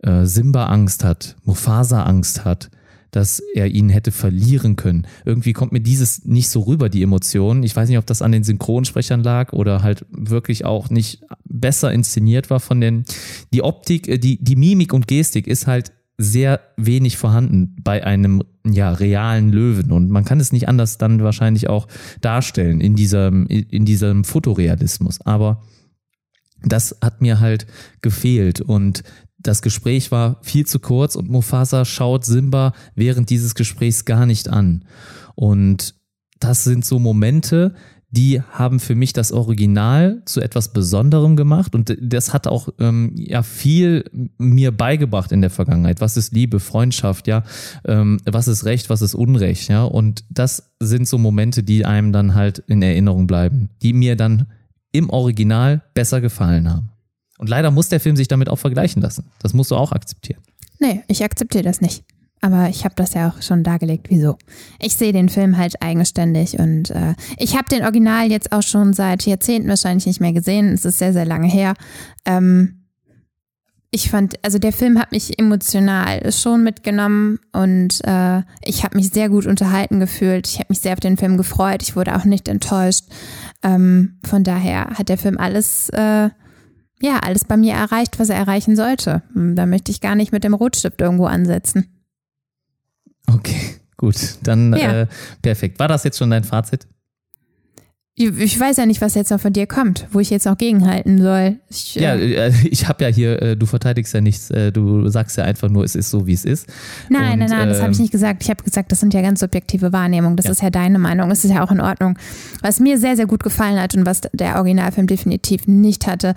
äh, Simba Angst hat, Mufasa Angst hat, dass er ihn hätte verlieren können. Irgendwie kommt mir dieses nicht so rüber, die Emotionen. Ich weiß nicht, ob das an den Synchronsprechern lag oder halt wirklich auch nicht besser inszeniert war von den, die Optik, äh, die, die Mimik und Gestik ist halt sehr wenig vorhanden bei einem ja, realen Löwen und man kann es nicht anders dann wahrscheinlich auch darstellen in diesem, in diesem Fotorealismus. Aber das hat mir halt gefehlt und das Gespräch war viel zu kurz und Mufasa schaut Simba während dieses Gesprächs gar nicht an. Und das sind so Momente, die haben für mich das Original zu etwas Besonderem gemacht und das hat auch ähm, ja viel mir beigebracht in der Vergangenheit. Was ist Liebe, Freundschaft, ja, ähm, was ist Recht, was ist Unrecht, ja, und das sind so Momente, die einem dann halt in Erinnerung bleiben, die mir dann im Original besser gefallen haben. Und leider muss der Film sich damit auch vergleichen lassen. Das musst du auch akzeptieren. Nee, ich akzeptiere das nicht. Aber ich habe das ja auch schon dargelegt, wieso. Ich sehe den Film halt eigenständig und äh, ich habe den Original jetzt auch schon seit Jahrzehnten wahrscheinlich nicht mehr gesehen. Es ist sehr, sehr lange her. Ähm, ich fand, also der Film hat mich emotional schon mitgenommen und äh, ich habe mich sehr gut unterhalten gefühlt. Ich habe mich sehr auf den Film gefreut. Ich wurde auch nicht enttäuscht. Ähm, von daher hat der Film alles, äh, ja, alles bei mir erreicht, was er erreichen sollte. Da möchte ich gar nicht mit dem Rotstift irgendwo ansetzen. Okay, gut. Dann ja. äh, perfekt. War das jetzt schon dein Fazit? Ich weiß ja nicht, was jetzt noch von dir kommt, wo ich jetzt noch gegenhalten soll. Ich, ja, äh, äh ich habe ja hier, äh, du verteidigst ja nichts, äh, du sagst ja einfach nur, es ist so, wie es ist. Nein, Und, nein, nein, das habe ich ähm, nicht gesagt. Ich habe gesagt, das sind ja ganz subjektive Wahrnehmungen. Das ja. ist ja deine Meinung. Es ist ja auch in Ordnung. Was mir sehr, sehr gut gefallen hat und was der Originalfilm definitiv nicht hatte,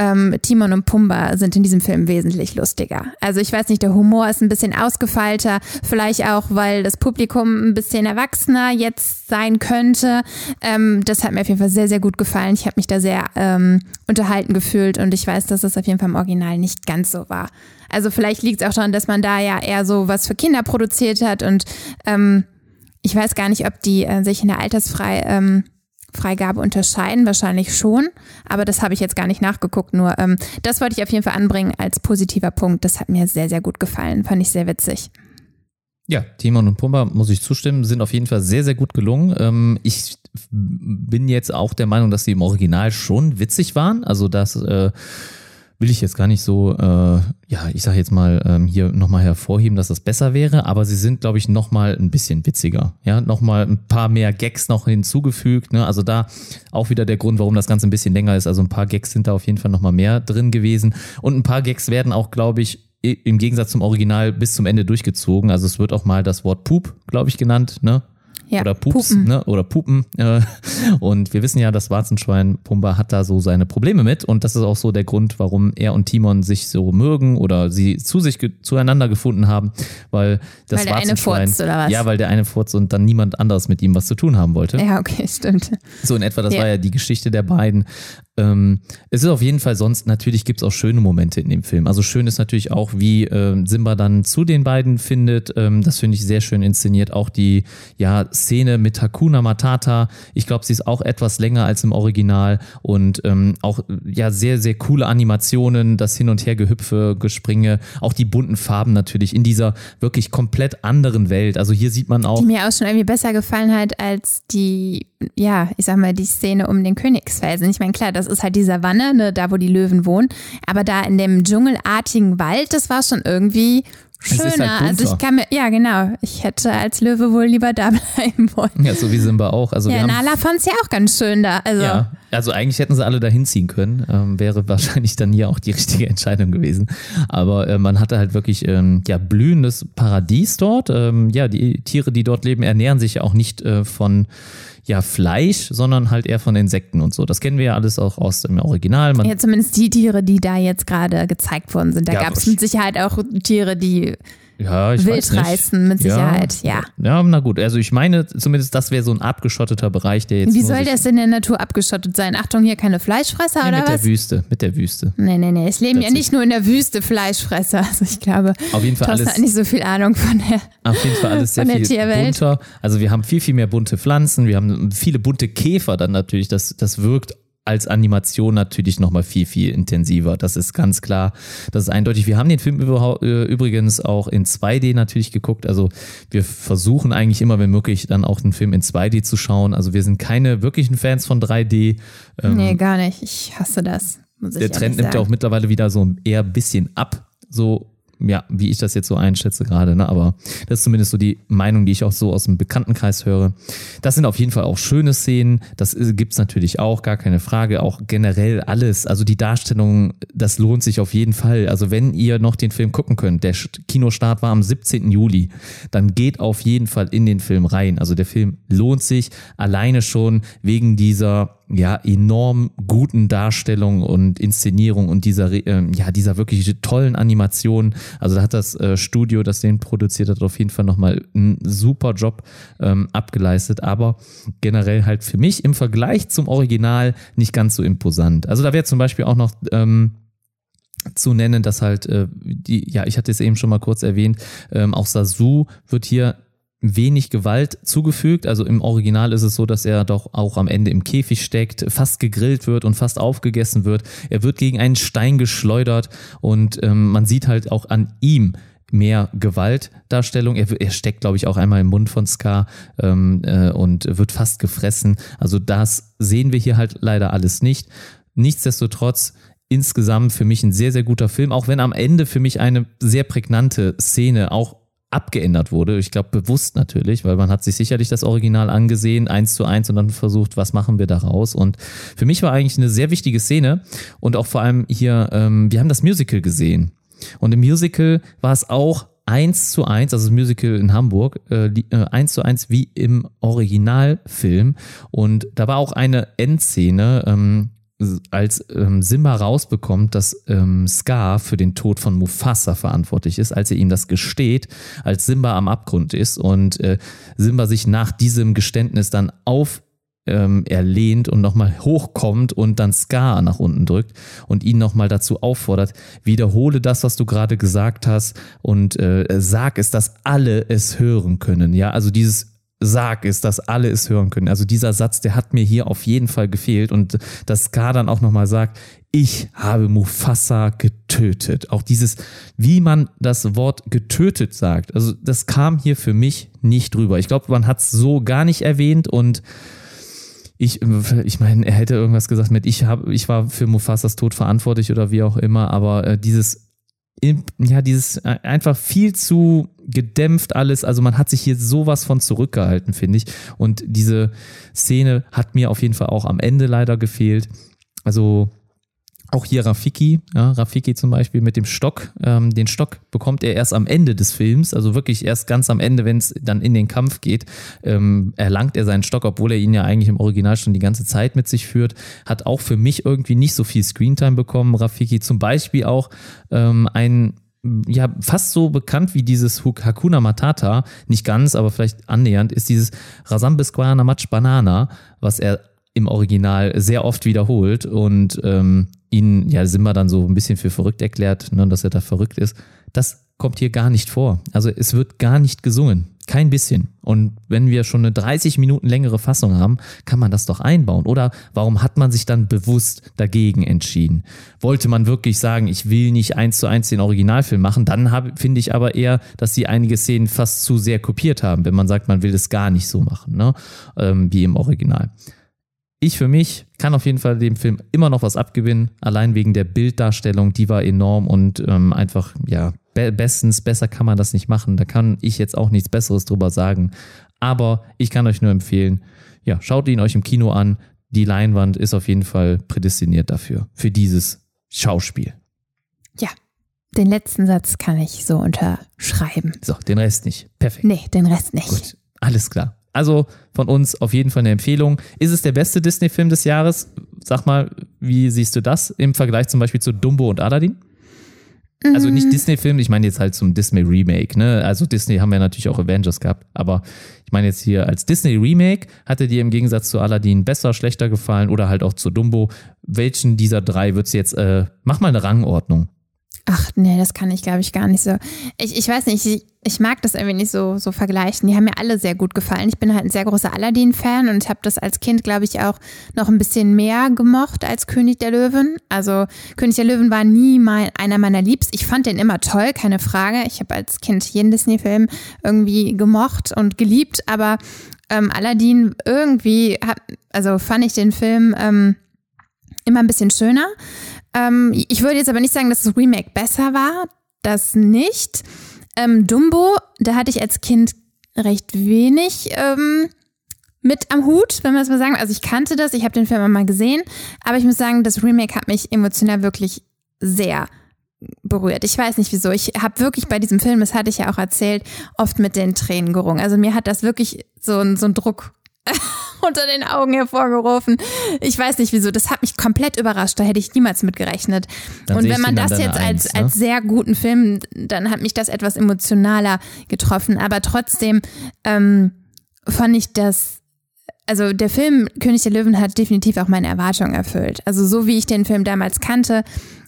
ähm, Timon und Pumba sind in diesem Film wesentlich lustiger. Also ich weiß nicht, der Humor ist ein bisschen ausgefeilter, vielleicht auch, weil das Publikum ein bisschen erwachsener jetzt sein könnte. Ähm, das hat mir auf jeden Fall sehr, sehr gut gefallen. Ich habe mich da sehr ähm, unterhalten gefühlt und ich weiß, dass es auf jeden Fall im Original nicht ganz so war. Also vielleicht liegt es auch daran, dass man da ja eher so was für Kinder produziert hat und ähm, ich weiß gar nicht, ob die äh, sich in der Altersfrei ähm, Freigabe unterscheiden? Wahrscheinlich schon, aber das habe ich jetzt gar nicht nachgeguckt. Nur ähm, das wollte ich auf jeden Fall anbringen als positiver Punkt. Das hat mir sehr, sehr gut gefallen. Fand ich sehr witzig. Ja, Timon und Pumba, muss ich zustimmen, sind auf jeden Fall sehr, sehr gut gelungen. Ähm, ich bin jetzt auch der Meinung, dass sie im Original schon witzig waren. Also das äh, will ich jetzt gar nicht so, äh, ja, ich sage jetzt mal ähm, hier nochmal hervorheben, dass das besser wäre, aber sie sind, glaube ich, nochmal ein bisschen witziger. Ja, nochmal ein paar mehr Gags noch hinzugefügt. Ne? Also da auch wieder der Grund, warum das Ganze ein bisschen länger ist. Also ein paar Gags sind da auf jeden Fall nochmal mehr drin gewesen. Und ein paar Gags werden auch, glaube ich, im Gegensatz zum Original bis zum Ende durchgezogen. Also es wird auch mal das Wort Poop, glaube ich, genannt, ne? Ja, oder Pups, Pupen. Ne? oder Pupen. Äh, und wir wissen ja, das Warzenschwein Pumba hat da so seine Probleme mit und das ist auch so der Grund, warum er und Timon sich so mögen oder sie zu sich zueinander gefunden haben, weil das weil der eine furzt oder was? Ja, weil der eine furzt und dann niemand anderes mit ihm was zu tun haben wollte. Ja, okay, stimmt. So in etwa, das ja. war ja die Geschichte der beiden. Ähm, es ist auf jeden Fall sonst, natürlich gibt es auch schöne Momente in dem Film. Also schön ist natürlich auch, wie äh, Simba dann zu den beiden findet. Ähm, das finde ich sehr schön inszeniert. Auch die ja, Szene mit Hakuna Matata. Ich glaube, sie ist auch etwas länger als im Original und ähm, auch ja sehr, sehr coole Animationen, das Hin- und Hergehüpfe, Gespringe, auch die bunten Farben natürlich in dieser wirklich komplett anderen Welt. Also hier sieht man auch. Die mir auch schon irgendwie besser gefallen hat als die, ja, ich sag mal, die Szene um den Königsfelsen. Ich meine, klar, das ist halt die Savanne, ne, da wo die Löwen wohnen. Aber da in dem dschungelartigen Wald, das war schon irgendwie schöner. Halt also ich kann mir, ja genau, ich hätte als Löwe wohl lieber da bleiben wollen. Ja, so wie Simba auch. Also ja, Nala fand es ja auch ganz schön da. Also. Ja, also eigentlich hätten sie alle da hinziehen können. Ähm, wäre wahrscheinlich dann hier auch die richtige Entscheidung gewesen. Aber äh, man hatte halt wirklich ähm, ja, blühendes Paradies dort. Ähm, ja, die Tiere, die dort leben, ernähren sich ja auch nicht äh, von ja Fleisch, sondern halt eher von Insekten und so. Das kennen wir ja alles auch aus dem Original. Man ja, zumindest die Tiere, die da jetzt gerade gezeigt worden sind. Da ja, gab es mit Sicherheit auch Tiere, die ja, ich Wild reißen, mit Sicherheit, ja. ja. Ja, na gut. Also ich meine zumindest, das wäre so ein abgeschotteter Bereich, der jetzt. Wie soll das in der Natur abgeschottet sein? Achtung, hier keine Fleischfresser nee, oder mit was? Mit der Wüste, mit der Wüste. Nee, nee, nee. Es leben ja nicht nur in der Wüste Fleischfresser. Also ich glaube, auf jeden Fall Thorsten alles, hat nicht so viel Ahnung von der Auf jeden Fall alles sehr viel Tierwelt. bunter. Also wir haben viel, viel mehr bunte Pflanzen, wir haben viele bunte Käfer dann natürlich. Das, das wirkt als Animation natürlich nochmal viel, viel intensiver. Das ist ganz klar. Das ist eindeutig. Wir haben den Film äh, übrigens auch in 2D natürlich geguckt. Also wir versuchen eigentlich immer, wenn möglich, dann auch den Film in 2D zu schauen. Also wir sind keine wirklichen Fans von 3D. Ähm, nee, gar nicht. Ich hasse das. der Trend nimmt ja auch mittlerweile wieder so eher ein bisschen ab. So ja, wie ich das jetzt so einschätze gerade, ne? aber das ist zumindest so die Meinung, die ich auch so aus dem Bekanntenkreis höre. Das sind auf jeden Fall auch schöne Szenen, das gibt's natürlich auch, gar keine Frage, auch generell alles, also die Darstellung, das lohnt sich auf jeden Fall. Also wenn ihr noch den Film gucken könnt, der Kinostart war am 17. Juli, dann geht auf jeden Fall in den Film rein. Also der Film lohnt sich alleine schon wegen dieser ja enorm guten Darstellung und Inszenierung und dieser äh, ja dieser wirklich tollen Animation. Also da hat das äh, Studio, das den produziert hat, auf jeden Fall nochmal einen super Job ähm, abgeleistet. Aber generell halt für mich im Vergleich zum Original nicht ganz so imposant. Also da wäre zum Beispiel auch noch ähm, zu nennen, dass halt äh, die, ja, ich hatte es eben schon mal kurz erwähnt, ähm, auch Sasu wird hier wenig Gewalt zugefügt. Also im Original ist es so, dass er doch auch am Ende im Käfig steckt, fast gegrillt wird und fast aufgegessen wird. Er wird gegen einen Stein geschleudert und ähm, man sieht halt auch an ihm mehr Gewaltdarstellung. Er, er steckt, glaube ich, auch einmal im Mund von Scar ähm, äh, und wird fast gefressen. Also das sehen wir hier halt leider alles nicht. Nichtsdestotrotz insgesamt für mich ein sehr, sehr guter Film, auch wenn am Ende für mich eine sehr prägnante Szene auch abgeändert wurde. Ich glaube bewusst natürlich, weil man hat sich sicherlich das Original angesehen, eins zu eins und dann versucht, was machen wir daraus. Und für mich war eigentlich eine sehr wichtige Szene und auch vor allem hier, ähm, wir haben das Musical gesehen. Und im Musical war es auch eins zu eins, also das Musical in Hamburg, äh, äh, eins zu eins wie im Originalfilm. Und da war auch eine Endszene, ähm, als ähm, Simba rausbekommt, dass ähm, Scar für den Tod von Mufasa verantwortlich ist, als er ihm das gesteht, als Simba am Abgrund ist und äh, Simba sich nach diesem Geständnis dann auf ähm, erlehnt und nochmal hochkommt und dann Scar nach unten drückt und ihn nochmal dazu auffordert, wiederhole das, was du gerade gesagt hast und äh, sag es, dass alle es hören können. Ja, also dieses sag ist, dass alle es hören können. Also dieser Satz, der hat mir hier auf jeden Fall gefehlt und dass Scar dann auch nochmal sagt, ich habe Mufasa getötet. Auch dieses, wie man das Wort getötet sagt. Also das kam hier für mich nicht drüber. Ich glaube, man hat es so gar nicht erwähnt und ich, ich meine, er hätte irgendwas gesagt mit, ich habe, ich war für Mufasas Tod verantwortlich oder wie auch immer, aber äh, dieses ja, dieses äh, einfach viel zu gedämpft alles. Also man hat sich hier sowas von zurückgehalten, finde ich. Und diese Szene hat mir auf jeden Fall auch am Ende leider gefehlt. Also auch hier Rafiki, ja, Rafiki zum Beispiel mit dem Stock. Ähm, den Stock bekommt er erst am Ende des Films, also wirklich erst ganz am Ende, wenn es dann in den Kampf geht, ähm, erlangt er seinen Stock, obwohl er ihn ja eigentlich im Original schon die ganze Zeit mit sich führt. Hat auch für mich irgendwie nicht so viel Screentime bekommen. Rafiki zum Beispiel auch ähm, ein ja, fast so bekannt wie dieses Hakuna Matata, nicht ganz, aber vielleicht annähernd, ist dieses Rasambisquana Match Banana, was er im Original sehr oft wiederholt und ähm, ihn, ja, Simba dann so ein bisschen für verrückt erklärt, ne, dass er da verrückt ist. Das kommt hier gar nicht vor. Also es wird gar nicht gesungen. Kein bisschen. Und wenn wir schon eine 30 Minuten längere Fassung haben, kann man das doch einbauen. Oder warum hat man sich dann bewusst dagegen entschieden? Wollte man wirklich sagen, ich will nicht eins zu eins den Originalfilm machen, dann finde ich aber eher, dass sie einige Szenen fast zu sehr kopiert haben, wenn man sagt, man will es gar nicht so machen, ne? Ähm, wie im Original ich für mich kann auf jeden Fall dem Film immer noch was abgewinnen, allein wegen der Bilddarstellung, die war enorm und ähm, einfach, ja, be bestens, besser kann man das nicht machen. Da kann ich jetzt auch nichts Besseres drüber sagen. Aber ich kann euch nur empfehlen, ja, schaut ihn euch im Kino an. Die Leinwand ist auf jeden Fall prädestiniert dafür, für dieses Schauspiel. Ja, den letzten Satz kann ich so unterschreiben. So, den Rest nicht. Perfekt. Nee, den Rest nicht. Gut, alles klar. Also von uns auf jeden Fall eine Empfehlung. Ist es der beste Disney-Film des Jahres? Sag mal, wie siehst du das im Vergleich zum Beispiel zu Dumbo und Aladdin? Also nicht mhm. Disney-Film, ich meine jetzt halt zum Disney-Remake, ne? Also Disney haben ja natürlich auch Avengers gehabt, aber ich meine jetzt hier als Disney-Remake hatte dir im Gegensatz zu Aladdin besser, schlechter gefallen oder halt auch zu Dumbo. Welchen dieser drei wird's jetzt, äh, mach mal eine Rangordnung. Ach nee, das kann ich, glaube ich, gar nicht so. Ich, ich weiß nicht, ich, ich mag das irgendwie nicht so, so vergleichen. Die haben mir alle sehr gut gefallen. Ich bin halt ein sehr großer Aladdin-Fan und habe das als Kind, glaube ich, auch noch ein bisschen mehr gemocht als König der Löwen. Also König der Löwen war nie mein, einer meiner Liebs. Ich fand den immer toll, keine Frage. Ich habe als Kind jeden Disney-Film irgendwie gemocht und geliebt, aber ähm, Aladdin irgendwie, hab, also fand ich den Film ähm, immer ein bisschen schöner. Ähm, ich würde jetzt aber nicht sagen, dass das Remake besser war. Das nicht. Ähm, Dumbo, da hatte ich als Kind recht wenig ähm, mit am Hut, wenn man es mal sagen. Also ich kannte das, ich habe den Film mal gesehen, aber ich muss sagen, das Remake hat mich emotional wirklich sehr berührt. Ich weiß nicht wieso. Ich habe wirklich bei diesem Film, das hatte ich ja auch erzählt, oft mit den Tränen gerungen. Also mir hat das wirklich so, so einen Druck unter den Augen hervorgerufen. Ich weiß nicht wieso. Das hat mich komplett überrascht. Da hätte ich niemals mit gerechnet. Dann und wenn man das jetzt als, Eins, ne? als sehr guten Film, dann hat mich das etwas emotionaler getroffen. Aber trotzdem ähm, fand ich das also der Film König der Löwen hat definitiv auch meine Erwartungen erfüllt. Also so wie ich den Film damals kannte,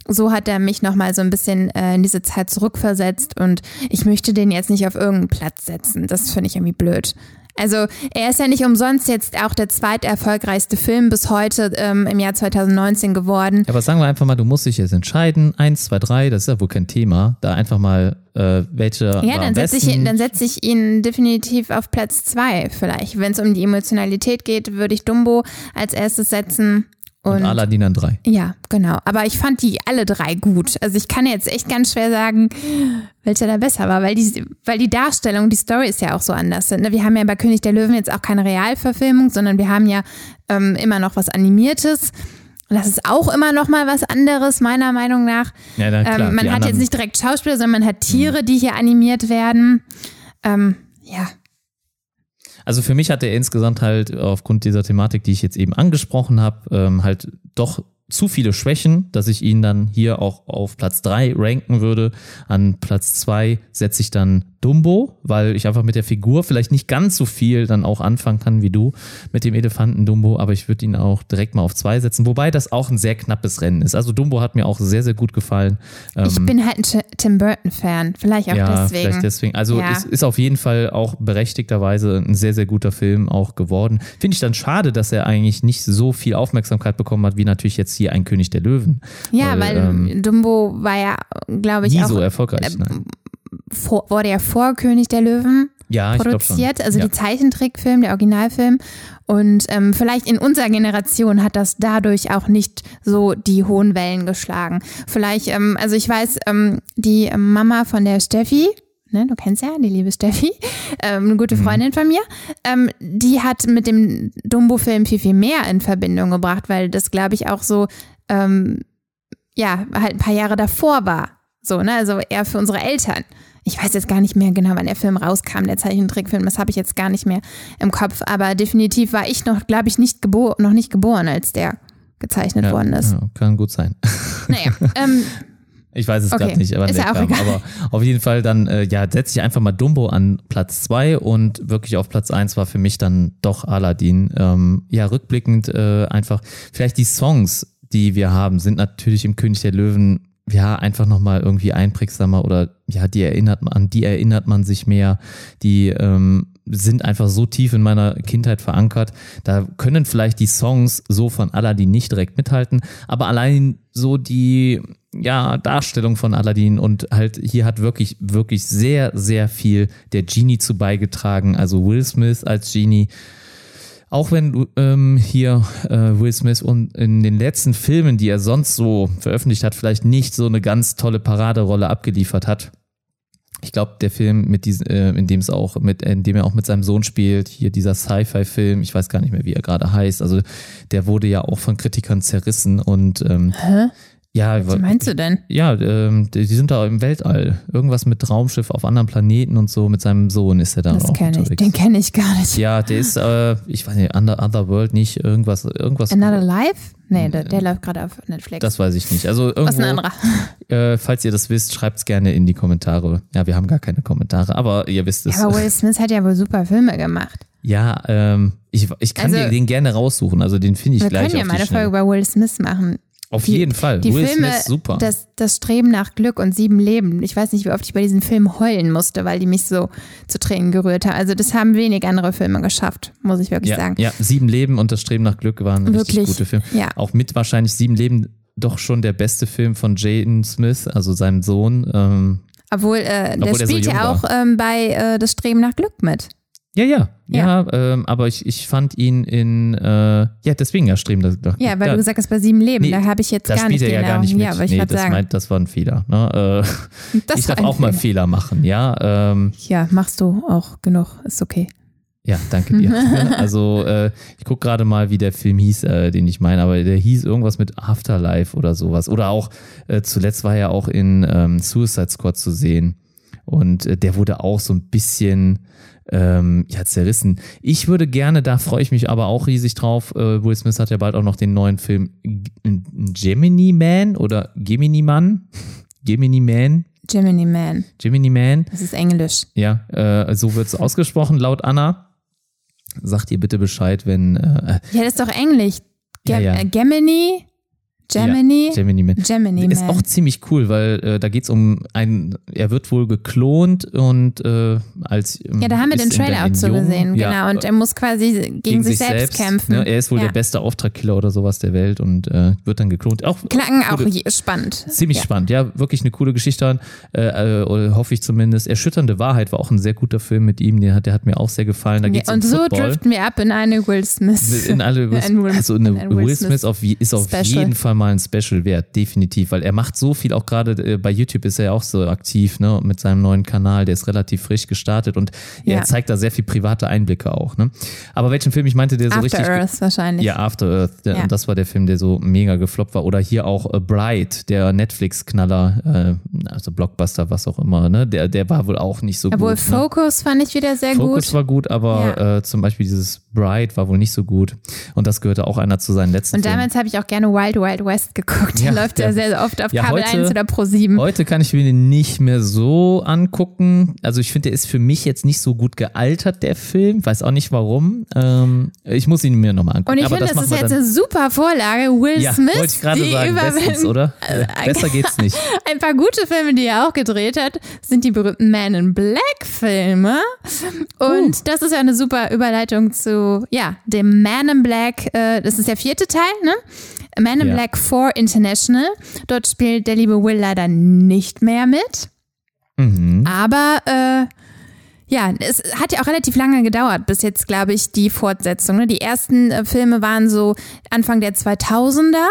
so hat er mich nochmal so ein bisschen äh, in diese Zeit zurückversetzt und ich möchte den jetzt nicht auf irgendeinen Platz setzen. Das finde ich irgendwie blöd. Also er ist ja nicht umsonst jetzt auch der zweiterfolgreichste Film bis heute ähm, im Jahr 2019 geworden. Aber sagen wir einfach mal, du musst dich jetzt entscheiden. Eins, zwei, drei, das ist ja wohl kein Thema. Da einfach mal, äh, welche. Ja, dann setze ich, dann setz ich ihn definitiv auf Platz zwei vielleicht. Wenn es um die Emotionalität geht, würde ich Dumbo als erstes setzen. Und Und, Aladdin an drei. ja, genau. Aber ich fand die alle drei gut. Also ich kann jetzt echt ganz schwer sagen, welcher da besser war, weil die, weil die Darstellung, die Story ist ja auch so anders. sind. ne? Wir haben ja bei König der Löwen jetzt auch keine Realverfilmung, sondern wir haben ja ähm, immer noch was Animiertes. Und das ist auch immer noch mal was anderes, meiner Meinung nach. Ja, na klar. ähm, man hat jetzt nicht direkt Schauspieler, sondern man hat Tiere, die hier animiert werden. Ähm, ja, Also für mich hat er insgesamt halt aufgrund dieser Thematik, die ich jetzt eben angesprochen habe, ähm, halt doch zu viele Schwächen, dass ich ihn dann hier auch auf Platz drei ranken würde. An Platz zwei setze ich dann Dumbo, weil ich einfach mit der Figur vielleicht nicht ganz so viel dann auch anfangen kann wie du mit dem Elefanten Dumbo, aber ich würde ihn auch direkt mal auf zwei setzen, wobei das auch ein sehr knappes Rennen ist. Also Dumbo hat mir auch sehr, sehr gut gefallen. ich Ähm, bin halt ein Tim Burton-Fan. Vielleicht auch ja, deswegen. vielleicht deswegen. Also Ja. es ist auf jeden Fall auch berechtigterweise ein sehr, sehr guter Film auch geworden. Finde ich dann schade, dass er eigentlich nicht so viel Aufmerksamkeit bekommen hat, wie natürlich jetzt hier ein König der Löwen. Ja, weil, ähm, Dumbo war ja, glaube ich, nie auch so erfolgreich. äh, nein. vor, wurde ja vor König der Löwen Ja, produziert, also ja. die Zeichentrickfilm, der Originalfilm. Und ähm, vielleicht in unserer Generation hat das dadurch auch nicht so die hohen Wellen geschlagen. Vielleicht, ähm, also ich weiß, ähm, die Mama von der Steffi, ne, du kennst ja die liebe Steffi, ähm, eine Mhm. gute Freundin von mir, ähm, die hat mit dem Dumbo-Film viel, viel mehr in Verbindung gebracht, weil das, glaube ich, auch so, ähm, ja, halt ein paar Jahre davor war. So, ne, also eher für unsere Eltern. Ich weiß jetzt gar nicht mehr genau, wann der Film rauskam, der Zeichentrickfilm, das habe ich jetzt gar nicht mehr im Kopf, aber definitiv war ich noch, glaube ich, nicht noch nicht geboren, als der gezeichnet ja, worden ist. Ja, kann gut sein. Naja, ähm, Ich weiß es Okay, gerade nicht, aber, ist ja auch egal. aber auf jeden Fall dann, äh, ja, setze ich einfach mal Dumbo an Platz zwei und wirklich auf Platz eins war für mich dann doch Aladdin. Ähm, ja, rückblickend äh, einfach, vielleicht die Songs, die wir haben, sind natürlich im König der Löwen ja einfach nochmal irgendwie einprägsamer oder ja, die erinnert man, an die erinnert man sich mehr, die ähm, sind einfach so tief in meiner Kindheit verankert. Da können vielleicht die Songs so von Aladdin nicht direkt mithalten, aber allein so die ja, Darstellung von Aladdin und halt hier hat wirklich, wirklich sehr, sehr viel der Genie zu beigetragen. Also Will Smith als Genie. Auch wenn ähm, hier äh, Will Smith und in den letzten Filmen, die er sonst so veröffentlicht hat, vielleicht nicht so eine ganz tolle Paraderolle abgeliefert hat. Ich glaube, der Film, mit diesem, äh, in dem es auch mit, in dem er auch mit seinem Sohn spielt, hier dieser Sci-Fi-Film, ich weiß gar nicht mehr, wie er gerade heißt. Also der wurde ja auch von Kritikern zerrissen und ähm, hä? Ja, Was meinst du denn? ja, ähm, die, die sind da im Weltall. Irgendwas mit Raumschiff auf anderen Planeten und so. Mit seinem Sohn ist er da Das auch kenne ich, unterwegs. den kenne ich gar nicht. Ja, der ist, äh, ich weiß nicht, Under, Otherworld nicht, irgendwas, irgendwas. Another Life? Nee, der, der läuft gerade auf Netflix. Das weiß ich nicht. Also Was ein irgendwo, anderer. äh, falls ihr das wisst, schreibt es gerne in die Kommentare. Ja, wir haben gar keine Kommentare, aber ihr wisst es. Ja, aber Will Smith hat ja wohl super Filme gemacht. Ja, ähm, ich, ich kann Also- dir den gerne raussuchen. Also den finde ich Wir gleich können ja mal eine. Folge über Will Smith machen. Auf Die- jeden Fall. Die Will Filme, Smith, super. Das, das Streben nach Glück und sieben Leben. Ich weiß nicht, wie oft ich bei diesen Filmen heulen musste, weil die mich so zu Tränen gerührt haben. Also das haben wenig andere Filme geschafft, muss ich wirklich ja, sagen. ja, Sieben Leben und das Streben nach Glück waren richtig Wirklich, gute Filme. ja. Auch mit wahrscheinlich Sieben Leben doch schon der beste Film von Jaden Smith, also seinem Sohn. Ähm, Obwohl, äh, der Obwohl der spielt ja auch ähm, bei äh, Das Streben nach Glück mit. Ja, ja, Ja. ja, ähm, aber ich, ich fand ihn in, äh, ja, deswegen ja, Streben Glück. Ja, weil da, du gesagt hast, bei sieben Leben, Nee, da habe ich jetzt da gar spielt nicht er ja gar nicht mit. Ja, aber ich nee, das, sagen, meint, das war ein Fehler. Ne? Äh, das ich darf auch mal Film. Fehler machen, ja. Ähm, Ja, machst du auch genug, ist okay. Ja, danke dir. also äh, ich gucke gerade mal, wie der Film hieß, äh, den ich meine, aber der hieß irgendwas mit Afterlife oder sowas. Oder auch äh, zuletzt war er auch in ähm, Suicide Squad zu sehen. Und äh, der wurde auch so ein bisschen ähm, ja, zerrissen. Ich würde gerne, da freue ich mich aber auch riesig drauf. Äh, Will Smith hat ja bald auch noch den neuen Film G- Gemini Man oder Gemini Man. Gemini Man. Gemini Man, Gemini Man. das ist Englisch. Ja, äh, so wird es ausgesprochen, laut Anna. Sagt ihr bitte Bescheid, wenn äh, Ja, das ist doch Englisch. Gem Ja, ja. äh, Gemini, Gemini, Gemini Man. Gemini Ist Man. auch ziemlich cool, weil äh, da geht es um ein, er wird wohl geklont und äh, als ähm, ja, da haben wir den in Trailer auch in zu Jung, gesehen, ja, genau. Und äh, er muss quasi gegen, sich, selbst, kämpfen. Ne? Er ist wohl ja. der beste Auftragkiller oder sowas der Welt und äh, wird dann geklont. Auch Klang auch je- spannend. Ziemlich ja. spannend, ja, wirklich eine coole Geschichte, äh, äh, hoffe ich zumindest. Erschütternde Wahrheit war auch ein sehr guter Film mit ihm, der hat, der hat mir auch sehr gefallen. Da Ja, geht's und um so Football. driften wir ab in eine Will Smith. In alle Will, Will- also eine ein Will, Smith, Smith auf, ist auf Special. jeden Fall mal ein Special wert, definitiv, weil er macht so viel, auch gerade äh, bei YouTube ist er ja auch so aktiv, ne, mit seinem neuen Kanal, der ist relativ frisch gestartet und Ja. er zeigt da sehr viel private Einblicke auch, ne. Aber welchen Film ich meinte, der so After richtig Earth wahrscheinlich. ja, After Earth. Ja. Das war der Film, der so mega gefloppt war. Oder hier auch äh, Bright, der Netflix-Knaller, äh, also Blockbuster, was auch immer. Ne? Der, der war wohl auch nicht so Obwohl gut. ne? Focus fand ich wieder sehr Focus gut. war gut, aber äh, zum Beispiel dieses Bright war wohl nicht so gut. Und das gehörte auch einer zu seinen letzten Und damals habe ich auch gerne Wild Wild West geguckt. Der Ja, läuft ja sehr, sehr oft auf Ja, Kabel heute- 1 oder Pro 7. Heute kann ich mir den nicht mehr so angucken. Also ich finde, der ist für mich jetzt nicht so gut gealtert, der Film. Weiß auch nicht warum. Ähm, ich muss ihn mir nochmal angucken. Und ich finde, das, machen ist jetzt eine super Vorlage. Will Ja, Smith, die sagen, bestens, oder? Besser geht's nicht. ein paar gute Filme, die er auch gedreht hat, sind die berühmten Man in Black Filme. Und das ist ja eine super Überleitung zu, ja, dem Man in Black, äh, das ist der vierte Teil, ne? Man in Ja. Black 4 International. Dort spielt der liebe Will leider nicht mehr mit. Mhm. Aber äh, ja, es hat ja auch relativ lange gedauert, bis jetzt, glaube ich, die Fortsetzung. Ne? Die ersten äh, Filme waren so Anfang der 2000er.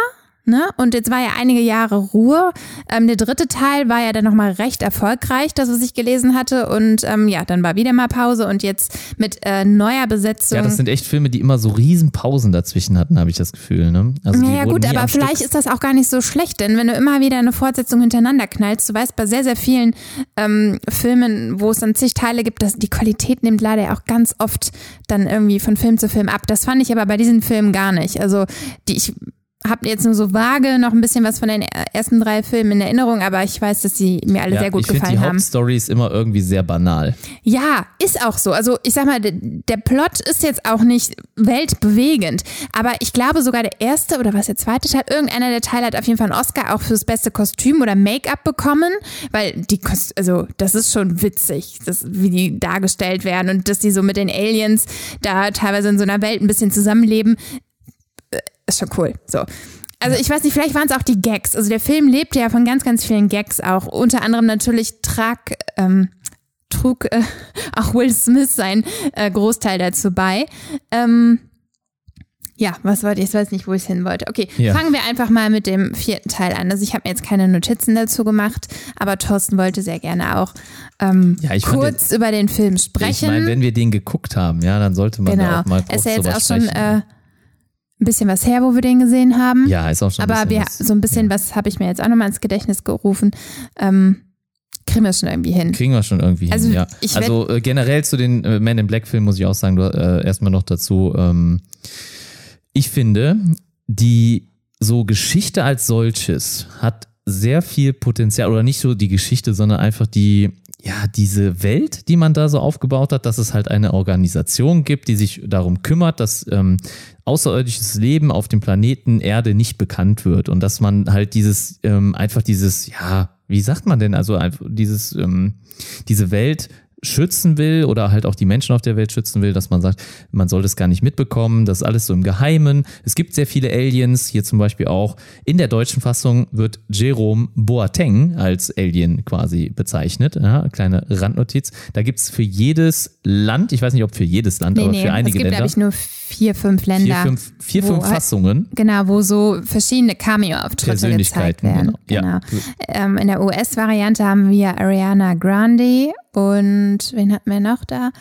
Ne? Und jetzt war ja einige Jahre Ruhe. Ähm, der dritte Teil war ja dann nochmal recht erfolgreich, das, was ich gelesen hatte. Und ähm, ja, dann war wieder mal Pause und jetzt mit äh, neuer Besetzung. Ja, das sind echt Filme, die immer so riesen Pausen dazwischen hatten, habe ich das Gefühl. Ne? Also die Ja, ja wurden gut, aber vielleicht Stück. ist das auch gar nicht so schlecht, denn wenn du immer wieder eine Fortsetzung hintereinander knallst, du weißt bei sehr, sehr vielen ähm, Filmen, wo es dann zig Teile gibt, dass die Qualität nimmt leider auch ganz oft dann irgendwie von Film zu Film ab. Das fand ich aber bei diesen Filmen gar nicht. Also die ich habe jetzt nur so vage noch ein bisschen was von den ersten drei Filmen in Erinnerung, aber ich weiß, dass sie mir alle ja, sehr gut gefallen die haben. Hauptstory ist immer irgendwie sehr banal. Ja, ist auch so. Also ich sag mal, der, Plot ist jetzt auch nicht weltbewegend, aber ich glaube sogar der erste oder was der zweite Teil, irgendeiner der Teile hat auf jeden Fall einen Oscar auch fürs beste Kostüm oder Make-up bekommen, weil die Kost also das ist schon witzig, das, wie die dargestellt werden und dass die so mit den Aliens da teilweise in so einer Welt ein bisschen zusammenleben, ist schon cool. So. Also ich weiß nicht, vielleicht waren es auch die Gags. Also der Film lebte ja von ganz, ganz vielen Gags auch. Unter anderem natürlich trag, ähm, trug äh, auch Will Smith sein äh, Großteil dazu bei. Ähm, ja, was wollte ich? Ich weiß nicht, wo ich hin wollte. Okay, Ja. fangen wir einfach mal mit dem vierten Teil an. Also ich habe mir jetzt keine Notizen dazu gemacht, aber Thorsten wollte sehr gerne auch ähm, Ja, ich kurz über den Film Ich sprechen. meine, wenn wir den geguckt haben, ja, dann sollte man da genau. auch mal Es kurz ist ja jetzt auch schon sprechen. äh, ein bisschen was her, wo wir den gesehen haben. ja, ist auch schon ein Aber bisschen wir, was. so ein bisschen was habe ich mir jetzt auch nochmal ins Gedächtnis gerufen. Ähm, kriegen wir schon irgendwie hin. Kriegen wir schon irgendwie Also, hin, ja. ich Also äh, generell zu den äh, Men in Black Filmen muss ich auch sagen, du, äh, erstmal noch dazu, ähm, ich finde, die so Geschichte als solches hat sehr viel Potenzial, oder nicht so die Geschichte, sondern einfach die, ja, diese Welt, die man da so aufgebaut hat, dass es halt eine Organisation gibt, die sich darum kümmert, dass ähm, außerirdisches Leben auf dem Planeten Erde nicht bekannt wird. Und dass man halt dieses, ähm, einfach dieses, ja, wie sagt man denn, also einfach dieses, ähm, diese Welt schützen will oder halt auch die Menschen auf der Welt schützen will, dass man sagt, man soll das gar nicht mitbekommen, das ist alles so im Geheimen. Es gibt sehr viele Aliens, hier zum Beispiel auch. In der deutschen Fassung wird Jerome Boateng als Alien quasi bezeichnet. Ja, kleine Randnotiz. Da gibt's für jedes Land, ich weiß nicht, ob für jedes Land, Nee, aber nee, für einige es gibt, Länder, glaube ich, nur vier, fünf Länder. vier, fünf, vier, fünf Fassungen. Genau, wo so verschiedene Cameo-Auftritte gezeigt Persönlichkeiten, werden. genau. Ja. Ähm, in der US-Variante haben wir Ariana Grande und wen hatten wir noch da?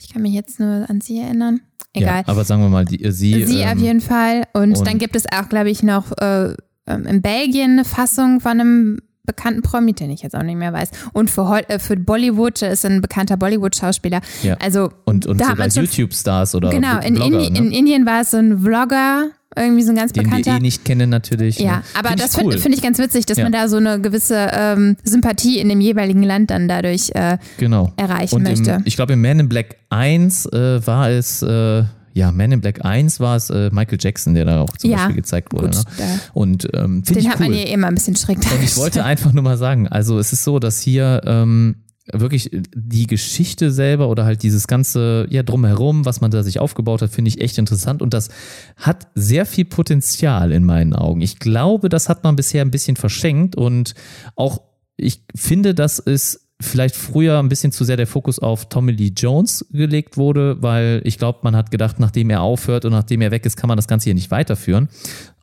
Ich kann mich jetzt nur an sie erinnern. Egal. Ja, aber sagen wir mal, die, äh, sie, sie ähm, auf jeden Fall. Und, und- dann gibt es auch, glaube ich, noch äh, ähm, in Belgien eine Fassung von einem bekannten Promi, den ich jetzt auch nicht mehr weiß. Und für, äh, für Bollywood ist ein bekannter Bollywood-Schauspieler. Ja. Also und, und da sogar YouTube-Stars oder Genau, in, Blogger, Indi ne? in Indien war es so ein Vlogger, irgendwie so ein ganz den wir bekannter. eh nicht kennen natürlich. ja, ne? aber Find das finde cool. find ich ganz witzig, dass Ja. man da so eine gewisse ähm, Sympathie in dem jeweiligen Land dann dadurch äh, genau. erreichen Und möchte. Im, ich glaube, in Man in Black 1 äh, war es, äh, ja, Man in Black 1 war es äh, Michael Jackson, der da auch zum Ja, Beispiel gezeigt wurde. gut, ne? Und ähm, finde Den ich hat man cool. hier immer ein bisschen schräg Und ich wollte dargestellt. einfach nur mal sagen, also es ist so, dass hier ähm, wirklich die Geschichte selber oder halt dieses ganze, ja, drumherum, was man da sich aufgebaut hat, finde ich echt interessant und das hat sehr viel Potenzial in meinen Augen. Ich glaube, das hat man bisher ein bisschen verschenkt und auch ich finde, dass es vielleicht früher ein bisschen zu sehr der Fokus auf Tommy Lee Jones gelegt wurde, weil ich glaube, man hat gedacht, nachdem er aufhört und nachdem er weg ist, kann man das Ganze hier nicht weiterführen.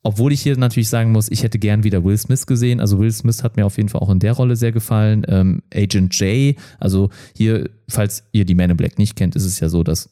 Obwohl ich hier natürlich sagen muss, ich hätte gern wieder Will Smith gesehen. Also Will Smith hat mir auf jeden Fall auch in der Rolle sehr gefallen. Ähm, Agent J, also hier, falls ihr die Man in Black nicht kennt, ist es ja so, dass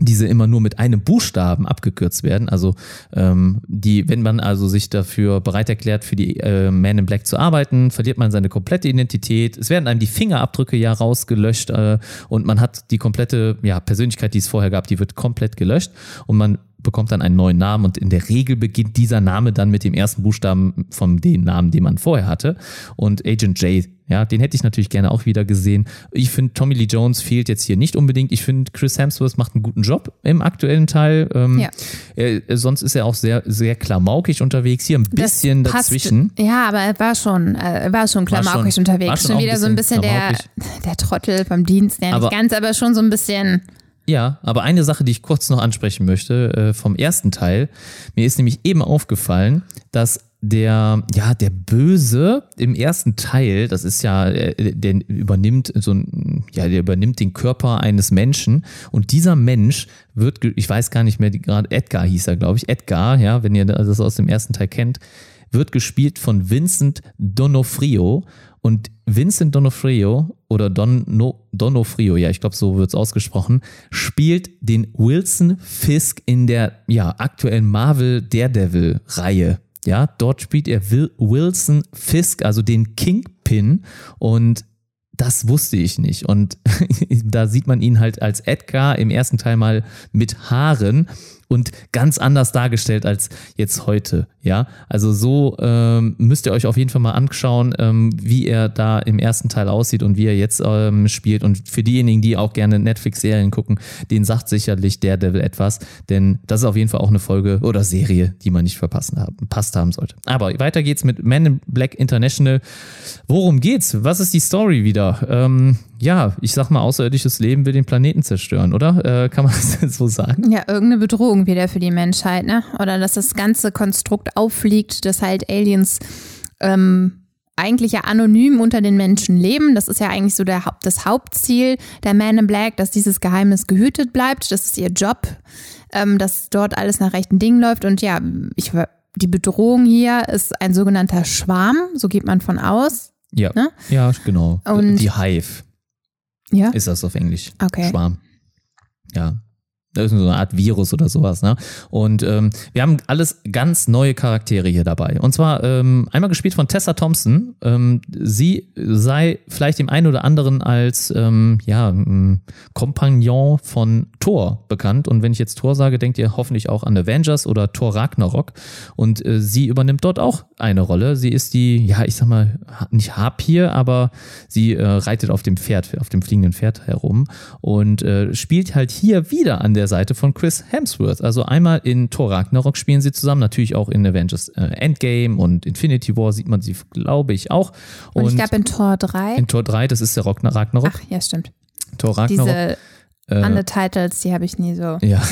diese immer nur mit einem Buchstaben abgekürzt werden. Also ähm, die, wenn man also sich dafür bereit erklärt, für die äh, Man in Black zu arbeiten, verliert man seine komplette Identität. Es werden einem die Fingerabdrücke ja rausgelöscht äh, und man hat die komplette ja, Persönlichkeit, die es vorher gab, die wird komplett gelöscht und man bekommt dann einen neuen Namen und in der Regel beginnt dieser Name dann mit dem ersten Buchstaben von dem Namen, den man vorher hatte. Und Agent J, ja, den hätte ich natürlich gerne auch wieder gesehen. Ich finde, Tommy Lee Jones fehlt jetzt hier nicht unbedingt. Ich finde, Chris Hemsworth macht einen guten Job im aktuellen Teil. Ähm, Ja. er, sonst ist er auch sehr, sehr klamaukig unterwegs. Hier ein Das bisschen passt- dazwischen. Ja, aber er war schon, äh, er war schon klamaukig schon- unterwegs. war schon schon wieder so ein bisschen bisschen der, der Trottel vom Dienst. Ja, Aber- nicht ganz, aber schon so ein bisschen. Ja, aber eine Sache, die ich kurz noch ansprechen möchte äh, vom ersten Teil. Mir ist nämlich eben aufgefallen, dass der, ja, der Böse im ersten Teil, das ist ja, äh, der übernimmt so ein, ja, der übernimmt den Körper eines Menschen und dieser Mensch wird, ich weiß gar nicht mehr, gerade Edgar hieß er, glaube ich, Edgar, ja, wenn ihr das aus dem ersten Teil kennt, wird gespielt von Vincent Donofrio. Und Vincent Donofrio oder Don, no, Donofrio, ja, ich glaube, so wird es ausgesprochen, spielt den Wilson Fisk in der ja, aktuellen Marvel Daredevil-Reihe. Ja, dort spielt er Wil Wilson Fisk, also den Kingpin. Und das wusste ich nicht. Und da sieht man ihn halt als Edgar im ersten Teil mal mit Haaren und ganz anders dargestellt als jetzt heute. Ja, also so ähm, müsst ihr euch auf jeden Fall mal anschauen, ähm, wie er da im ersten Teil aussieht und wie er jetzt ähm, spielt. Und für diejenigen, die auch gerne Netflix-Serien gucken, den sagt sicherlich Daredevil etwas, denn das ist auf jeden Fall auch eine Folge oder Serie, die man nicht verpassen haben, passt haben sollte. Aber weiter geht's mit Man in Black International. Worum geht's? Was ist die Story wieder? Ähm, ja, ich sag mal, außerirdisches Leben will den Planeten zerstören, oder? Äh, kann man das so sagen? Ja, irgendeine Bedrohung wieder für die Menschheit, ne? Oder dass das ganze Konstrukt auffliegt, dass halt Aliens ähm, eigentlich ja anonym unter den Menschen leben. Das ist ja eigentlich so der, das Hauptziel der Man in Black, dass dieses Geheimnis gehütet bleibt. Das ist ihr Job, ähm, dass dort alles nach rechten Dingen läuft. Und ja, ich, die Bedrohung hier ist ein sogenannter Schwarm, so geht man von aus. Ja, Ne? ja genau. Und- die Hive Ja, ist das auf Englisch. okay. Schwarm. Ja. So eine Art Virus oder sowas. Ne? Und ähm, wir haben alles ganz neue Charaktere hier dabei. Und zwar ähm, einmal gespielt von Tessa Thompson. Ähm, sie sei vielleicht dem einen oder anderen als ähm, ja, Kompagnon von Thor bekannt. Und wenn ich jetzt Thor sage, denkt ihr hoffentlich auch an Avengers oder Thor Ragnarok. Und äh, sie übernimmt dort auch eine Rolle. Sie ist die, ja, ich sag mal, nicht Harpier, aber sie äh, reitet auf dem Pferd, auf dem fliegenden Pferd herum und äh, spielt halt hier wieder an der Seite von Chris Hemsworth. Also einmal in Thor Ragnarok spielen sie zusammen, natürlich auch in Avengers äh, Endgame und Infinity War sieht man sie, glaube ich, auch. Und, und ich glaube in Tor 3. In Tor 3, das ist der Ragnarok. Ach, ja, stimmt. Tor Ragnarok. Diese äh, Undertitles, die habe ich nie so. Ja,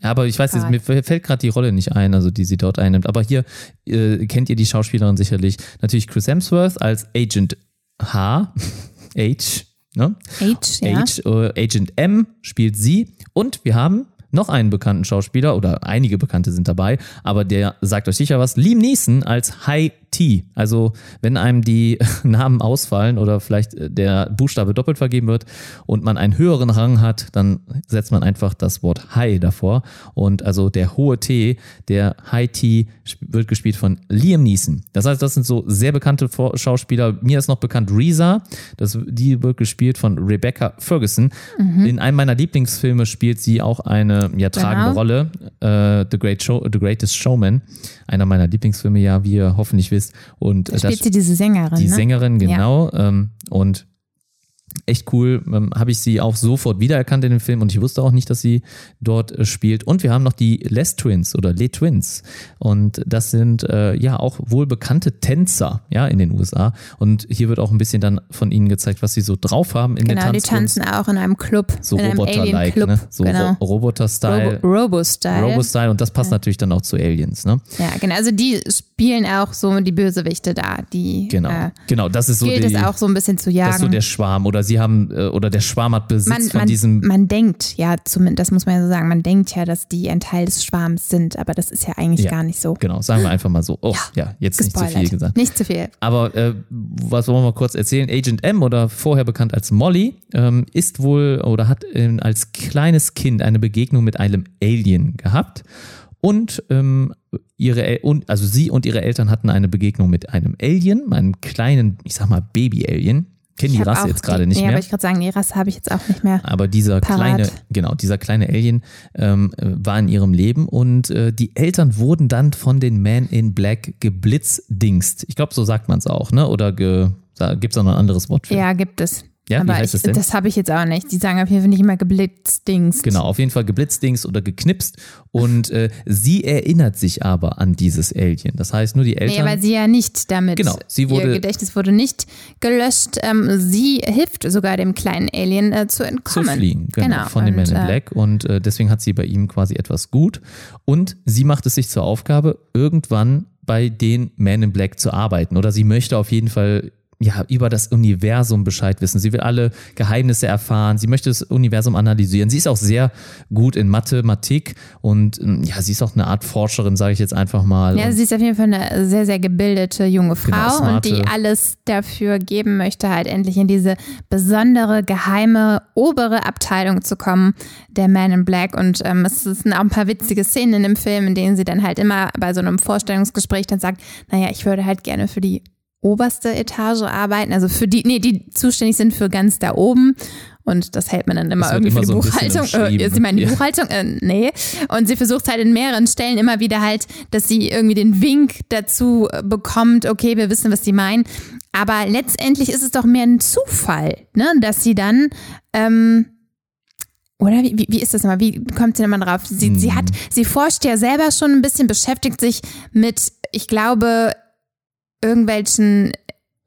aber ich weiß, jetzt, mir fällt gerade die Rolle nicht ein, also die sie dort einnimmt. Aber hier äh, kennt ihr die Schauspielerin sicherlich. Natürlich Chris Hemsworth als Agent H, H, ne? H, ja. H, äh, Agent M spielt sie. Und wir haben noch einen bekannten Schauspieler oder einige Bekannte sind dabei, aber der sagt euch sicher was. Liam Neeson als High T. Also wenn einem die Namen ausfallen oder vielleicht äh, der Buchstabe doppelt vergeben wird und man einen höheren Rang hat, dann setzt man einfach das Wort High davor. Und also der hohe T, der High T wird gespielt von Liam Neeson. Das heißt, das sind so sehr bekannte Schauspieler. Mir ist noch bekannt Reza, das, die wird gespielt von Rebecca Ferguson. Mhm. In einem meiner Lieblingsfilme spielt sie auch eine ja, tragende genau. Rolle, äh, The, Great Show, The Greatest Showman. Einer meiner Lieblingsfilme, ja, wie ihr hoffentlich wisst ist. Und da spielt das, sie diese Sängerin. Die ne? Sängerin, genau. Ja. Ähm, und echt cool. Ähm, Habe ich sie auch sofort wiedererkannt in dem Film und ich wusste auch nicht, dass sie dort äh, spielt. Und wir haben noch die Les Twins oder Les Twins. Und das sind äh, ja auch wohl bekannte Tänzer ja, in den USA. Und hier wird auch ein bisschen dann von ihnen gezeigt, was sie so drauf haben in genau, den Tanzkunst. Genau, die tanzen auch in einem Club. So Roboter-like, ne? So genau. Roboter-Style. Robo Robo-Style. Robo-Style und das passt ja. natürlich dann auch zu Aliens. Ne? Ja, genau. Also die spielen auch so die Bösewichte da. Die, genau, äh, genau. Das ist so gilt die, es auch so ein bisschen zu jagen. Das ist so der Schwarm oder sie haben äh, oder der Schwarm hat Besitz man, von man, diesem. Man denkt, ja, zumindest, das muss man ja so sagen, man denkt ja, dass die ein Teil des Schwarms sind, aber das ist ja eigentlich ja, gar nicht so. Genau, sagen wir einfach mal so. Oh, ja, ja jetzt gespoilert. nicht zu viel gesagt. Nicht zu viel. Aber äh, was wollen wir mal kurz erzählen? Agent M oder vorher bekannt als Molly ähm, ist wohl oder hat äh, als kleines Kind eine Begegnung mit einem Alien gehabt und ähm, ihre und also sie und ihre Eltern hatten eine Begegnung mit einem Alien, einem kleinen, ich sag mal Baby-Alien. Kennen die Rasse jetzt gerade nicht nee, mehr. aber ich gerade sagen, die Rasse habe ich jetzt auch nicht mehr. Aber dieser parat. kleine, genau, dieser kleine Alien ähm, war in ihrem Leben und äh, die Eltern wurden dann von den Man in Black geblitzdingst. Ich glaube, so sagt man es auch, ne? Oder gibt es auch noch ein anderes Wort für? Ja, gibt es. Ja, aber wie heißt ich, das denn? Das habe ich jetzt auch nicht. Die sagen auf jeden Fall nicht immer geblitzdings. Genau, auf jeden Fall geblitzdings oder geknipst. Und äh, sie erinnert sich aber an dieses Alien. Das heißt, nur die Eltern. Nee, weil sie ja nicht damit. Genau, sie wurde. Ihr Gedächtnis wurde nicht gelöscht. Ähm, sie hilft sogar dem kleinen Alien äh, zu entkommen. Zu fliehen, genau, genau. von dem Man in äh, Black. Und äh, deswegen hat sie bei ihm quasi etwas gut. Und sie macht es sich zur Aufgabe, irgendwann bei den Man in Black zu arbeiten. Oder sie möchte auf jeden Fall ja, über das Universum Bescheid wissen. Sie will alle Geheimnisse erfahren. Sie möchte das Universum analysieren. Sie ist auch sehr gut in Mathematik und ähm, ja, sie ist auch eine Art Forscherin, sage ich jetzt einfach mal. Ja, sie ist auf jeden Fall eine sehr, sehr gebildete junge genau, Frau genau, und die alles dafür geben möchte, halt endlich in diese besondere, geheime, obere Abteilung zu kommen, der Man in Black. Und ähm, es sind auch ein paar witzige Szenen in dem Film, in denen sie dann halt immer bei so einem Vorstellungsgespräch dann sagt, naja, ich würde halt gerne für die oberste Etage arbeiten, also für die, nee, die zuständig sind für ganz da oben. Und das hält man dann immer irgendwie immer für die so Buchhaltung. Äh, sie meinen die ja. Buchhaltung? Äh, nee. Und sie versucht halt in mehreren Stellen immer wieder halt, dass sie irgendwie den Wink dazu bekommt, okay, wir wissen, was sie meinen. Aber letztendlich ist es doch mehr ein Zufall, ne, dass sie dann, ähm, oder wie, wie, wie ist das nochmal? Wie kommt sie nochmal drauf? Sie, hm. sie hat, sie forscht ja selber schon ein bisschen, beschäftigt sich mit, ich glaube, irgendwelchen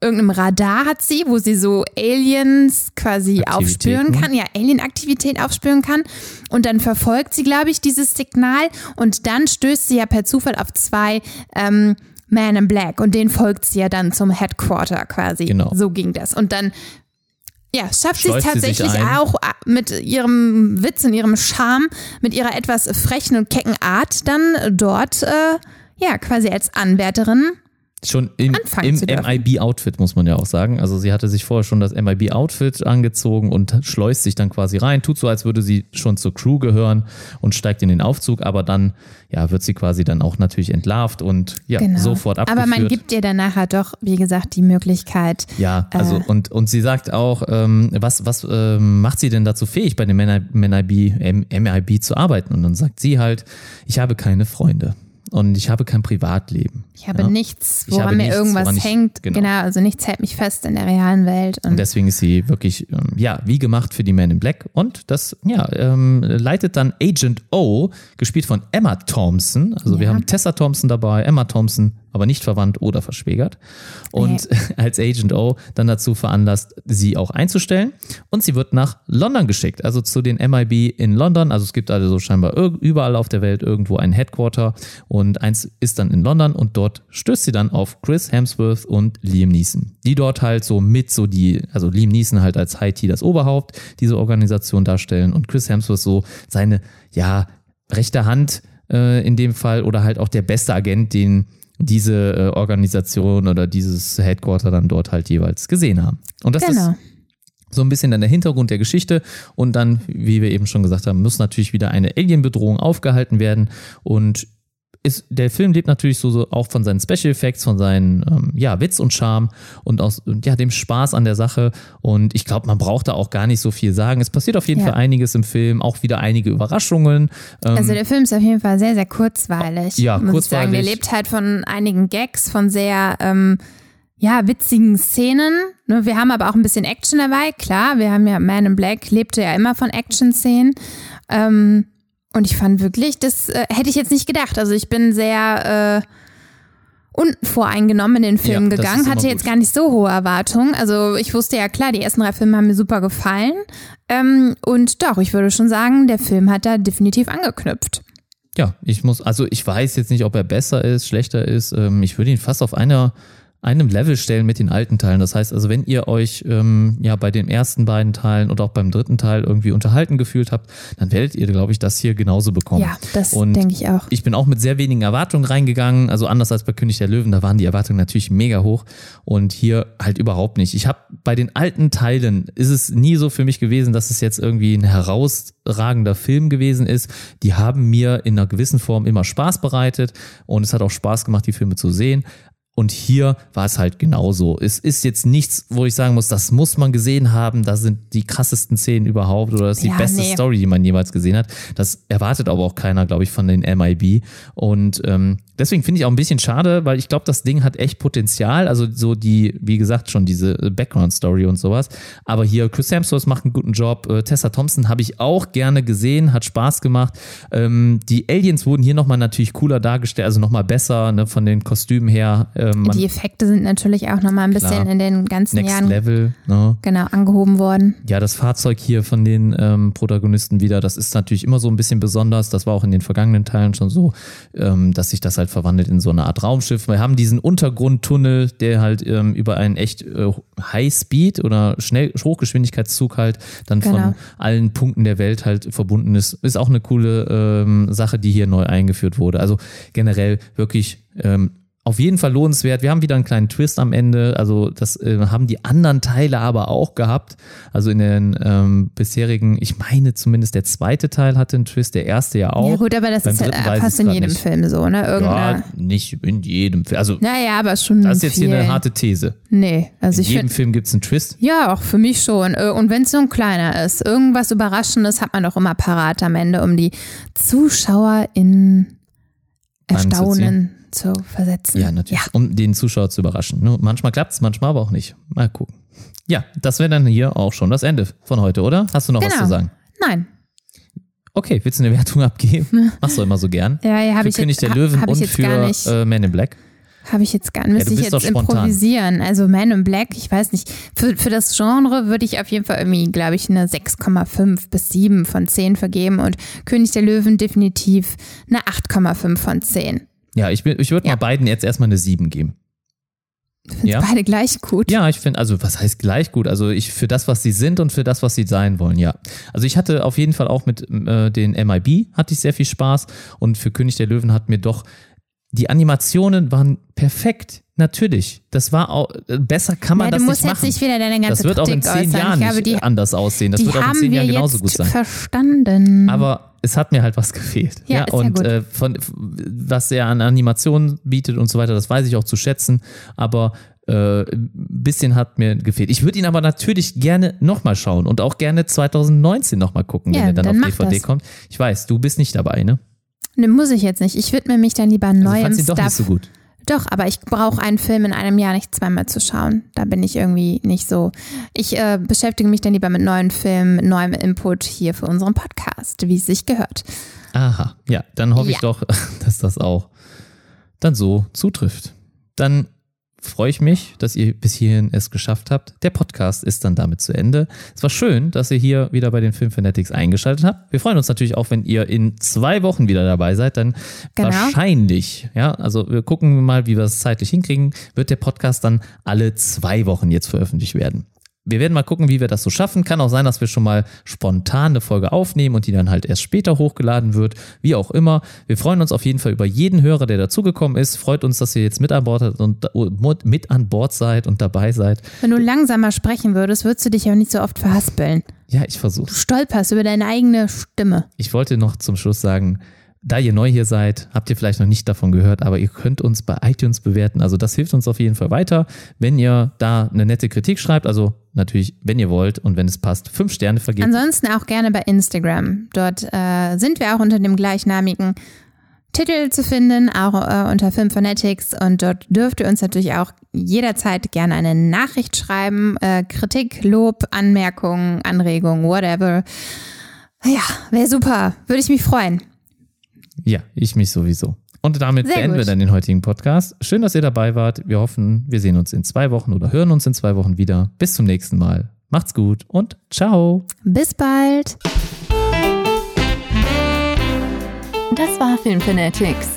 irgendeinem Radar hat sie, wo sie so Aliens quasi aufspüren kann, ja, Alien-Aktivität aufspüren kann. Und dann verfolgt sie, glaube ich, dieses Signal und dann stößt sie ja per Zufall auf zwei ähm, Man in Black und den folgt sie ja dann zum Headquarter quasi. Genau. So ging das. Und dann ja, schafft sie es tatsächlich auch äh, mit ihrem Witz und ihrem Charme, mit ihrer etwas frechen und kecken Art dann dort, äh, ja, quasi als Anwärterin Schon im, anfangen im. MIB-Outfit, muss man ja auch sagen. Also sie hatte sich vorher schon das MIB-Outfit angezogen und schleust sich dann quasi rein, tut so, als würde sie schon zur Crew gehören und steigt in den Aufzug, aber dann ja, wird sie quasi dann auch natürlich entlarvt und ja, Genau. sofort abgeführt. Aber man gibt ihr dann nachher doch, wie gesagt, die Möglichkeit. Ja, also Äh. und, und sie sagt auch, ähm, was, was ähm, macht sie denn dazu fähig, bei dem MIB, MIB zu arbeiten? Und dann sagt sie halt, ich habe keine Freunde und ich habe kein Privatleben. Ich habe ja? nichts, Ich woran habe mir nichts, irgendwas woran ich- hängt. genau. Genau. also nichts hält mich fest in der realen Welt. Und, Und deswegen ist sie wirklich, ähm, ja, wie gemacht für die Men in Black. Und das, ja, ähm, leitet dann Agent O, gespielt von Emma Thompson. Also wir Ja. haben Tessa Thompson dabei, Emma Thompson, aber nicht verwandt oder verschwägert. Und als Agent O dann dazu veranlasst, sie auch einzustellen. Und sie wird nach London geschickt, also zu den MIB in London. Also es gibt also scheinbar überall auf der Welt irgendwo ein Headquarter. Und eins ist dann in London und dort stößt sie dann auf Chris Hemsworth und Liam Neeson. Die dort halt so mit so die, also Liam Neeson halt als Haiti das Oberhaupt diese Organisation darstellen und Chris Hemsworth so seine, ja, rechte Hand äh, in dem Fall oder halt auch der beste Agent, den diese äh, Organisation oder dieses Headquarter dann dort halt jeweils gesehen haben. Und das ist genau. so ein bisschen dann der Hintergrund der Geschichte und dann, wie wir eben schon gesagt haben, muss natürlich wieder eine Alien-Bedrohung aufgehalten werden und ist, der Film lebt natürlich so, so auch von seinen Special Effects, von seinen ähm, ja, Witz und Charme und aus ja, dem Spaß an der Sache. Und ich glaube, man braucht da auch gar nicht so viel sagen. Es passiert auf jeden Ja. Fall einiges im Film, auch wieder einige Überraschungen. Ähm, Also der Film ist auf jeden Fall sehr, sehr kurzweilig. Ja, muss Ich sagen. Der kurzweilig. lebt halt von einigen Gags, von sehr ähm, ja, witzigen Szenen. Ne, Wir haben aber auch ein bisschen Action dabei. Klar, wir haben ja Man in Black lebte ja immer von Action-Szenen. Ähm, und ich fand wirklich, das äh, hätte ich jetzt nicht gedacht. Also ich bin sehr äh, unvoreingenommen in den Film Ja, gegangen, hatte jetzt gut. gar nicht so hohe Erwartungen. Also ich wusste ja klar, die ersten drei Filme haben mir super gefallen. Ähm, und doch, ich würde schon sagen, der Film hat da definitiv angeknüpft. Ja, ich muss, also ich weiß jetzt nicht, ob er besser ist, schlechter ist. Ähm, ich würde ihn fast auf einer, einem Level stellen mit den alten Teilen. Das heißt also, wenn ihr euch ähm, ja bei den ersten beiden Teilen und auch beim dritten Teil irgendwie unterhalten gefühlt habt, dann werdet ihr, glaube ich, das hier genauso bekommen. Ja, das denke ich auch. Ich bin auch mit sehr wenigen Erwartungen reingegangen. Also anders als bei König der Löwen, da waren die Erwartungen natürlich mega hoch und hier halt überhaupt nicht. Ich habe bei den alten Teilen ist es nie so für mich gewesen, dass es jetzt irgendwie ein herausragender Film gewesen ist. Die haben mir in einer gewissen Form immer Spaß bereitet und es hat auch Spaß gemacht, die Filme zu sehen. Und hier war es halt genauso. Es ist jetzt nichts, wo ich sagen muss, das muss man gesehen haben. Das sind die krassesten Szenen überhaupt oder das ist die Ja, beste nee. Story, die man jemals gesehen hat. Das erwartet aber auch keiner, glaube ich, von den MIB. Und ähm, deswegen finde ich auch ein bisschen schade, weil ich glaube, das Ding hat echt Potenzial. Also so die, wie gesagt, schon diese äh, Background-Story und sowas. Aber hier Chris Hemsworth macht einen guten Job. Äh, Tessa Thompson habe ich auch gerne gesehen, hat Spaß gemacht. Ähm, die Aliens wurden hier nochmal natürlich cooler dargestellt, also nochmal besser ne, von den Kostümen her. Ähm, Die Effekte sind natürlich auch nochmal ein bisschen Klar. in den ganzen Next Jahren Level. Ne? genau angehoben worden. Ja, das Fahrzeug hier von den ähm, Protagonisten wieder, das ist natürlich immer so ein bisschen besonders. Das war auch in den vergangenen Teilen schon so, ähm, dass sich das halt verwandelt in so eine Art Raumschiff. Wir haben diesen Untergrundtunnel, der halt ähm, über einen echt äh, High-Speed oder schnell Hochgeschwindigkeitszug halt dann Genau. von allen Punkten der Welt halt verbunden ist. Ist auch eine coole ähm, Sache, die hier neu eingeführt wurde. Also generell wirklich ähm, auf jeden Fall lohnenswert. Wir haben wieder einen kleinen Twist am Ende. Also das äh, haben die anderen Teile aber auch gehabt. Also in den ähm, bisherigen, ich meine zumindest der zweite Teil hatte einen Twist, der erste ja auch. Ja gut, aber das Beim ist ja fast in jedem nicht. Film so, ne? Irgendeine. Ja, nicht in jedem Film. Also Naja, aber schon. das ist jetzt hier eine harte These. Nee, also In ich jedem finde. Film gibt es einen Twist. Ja, auch für mich schon. Äh, Und wenn es so ein kleiner ist, irgendwas Überraschendes hat man doch immer parat am Ende, um die Zuschauer in Bann zu Erstaunen zu versetzen. Ja, natürlich. Um den Zuschauer zu überraschen. Nur manchmal klappt es, manchmal aber auch nicht. Mal gucken. Ja, das wäre dann hier auch schon das Ende von heute, oder? Hast du noch was Genau. zu sagen? Nein. Okay, willst du eine Wertung abgeben? Machst du immer so gern. Ja, ja, habe für ich König jetzt, der Löwen und für gar nicht. äh, Man in Black. Habe ich jetzt gar nicht. Müsste du ich jetzt improvisieren. Also Man in Black, ich weiß nicht. Für, für das Genre würde ich auf jeden Fall irgendwie, glaube ich, eine 6,5 bis 7 von 10 vergeben und König der Löwen definitiv eine 8,5 von 10. Ja, ich, ich würde Ja. mal beiden jetzt erstmal eine 7 geben. Findest Ja. beide gleich gut? Ja, ich finde, also was heißt gleich gut? Also ich für das, was sie sind und für das, was sie sein wollen, ja. Also ich hatte auf jeden Fall auch mit äh, den MIB hatte ich sehr viel Spaß und für König der Löwen hat mir doch die Animationen waren perfekt. Natürlich. Das war auch, besser kann man Ja, das du musst nicht jetzt machen. nicht wieder deine ganze das wird auch in Kritik zehn äußern. Jahren glaube, nicht die, anders aussehen. Das wird auch in zehn Jahren genauso gut sein. verstanden. Aber es hat mir halt was gefehlt. Ja, ist ja und gut. Äh, von was er an Animationen bietet und so weiter, das weiß ich auch zu schätzen. Aber äh, ein bisschen hat mir gefehlt. Ich würde ihn aber natürlich gerne nochmal schauen und auch gerne 2019 nochmal gucken, Ja, wenn er dann, dann auf DVD das. kommt. Ich weiß, du bist nicht dabei, ne? Ne, muss ich jetzt nicht. Ich widme mich dann lieber Also neuem fandst ihn doch Stuff. nicht so gut. Doch, aber ich brauche einen Film in einem Jahr nicht zweimal zu schauen. Da bin ich irgendwie nicht so. Ich äh, beschäftige mich dann lieber mit neuen Filmen, mit neuem Input hier für unseren Podcast, wie es sich gehört. Aha, ja, dann hoffe ich Ja. doch, dass das auch dann so zutrifft. Dann freue ich mich, dass ihr bis hierhin es geschafft habt. Der Podcast ist dann damit zu Ende. Es war schön, dass ihr hier wieder bei den Film Fanatics eingeschaltet habt. Wir freuen uns natürlich auch, wenn ihr in zwei Wochen wieder dabei seid. Dann Genau. wahrscheinlich, ja, also wir gucken mal, wie wir es zeitlich hinkriegen, wird der Podcast dann alle zwei Wochen jetzt veröffentlicht werden. Wir werden mal gucken, wie wir das so schaffen. Kann auch sein, dass wir schon mal spontan eine Folge aufnehmen und die dann halt erst später hochgeladen wird. Wie auch immer. Wir freuen uns auf jeden Fall über jeden Hörer, der dazugekommen ist. Freut uns, dass ihr jetzt mit an Bord und mit an Bord seid und dabei seid. Wenn du langsamer sprechen würdest, würdest du dich auch nicht so oft verhaspeln. Ja, ich versuche. Du stolperst über deine eigene Stimme. Ich wollte noch zum Schluss sagen, da ihr neu hier seid, habt ihr vielleicht noch nicht davon gehört, aber ihr könnt uns bei iTunes bewerten. Also das hilft uns auf jeden Fall weiter. Wenn ihr da eine nette Kritik schreibt, also natürlich, wenn ihr wollt und wenn es passt, fünf Sterne vergebt. Ansonsten auch gerne bei Instagram. Dort äh, sind wir auch unter dem gleichnamigen Titel zu finden, auch äh, unter Film Fanatics. Und dort dürft ihr uns natürlich auch jederzeit gerne eine Nachricht schreiben. Äh, Kritik, Lob, Anmerkungen, Anregungen, whatever. Ja, wäre super. Würde ich mich freuen. Ja, ich mich sowieso. Und damit Sehr beenden wir gut. dann den heutigen Podcast. Schön, dass ihr dabei wart. Wir hoffen, wir sehen uns in zwei Wochen oder hören uns in zwei Wochen wieder. Bis zum nächsten Mal. Macht's gut und ciao. Bis bald. Das war Film Fanatics,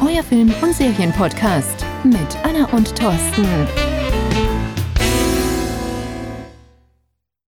euer Film- und Serienpodcast mit Anna und Thorsten.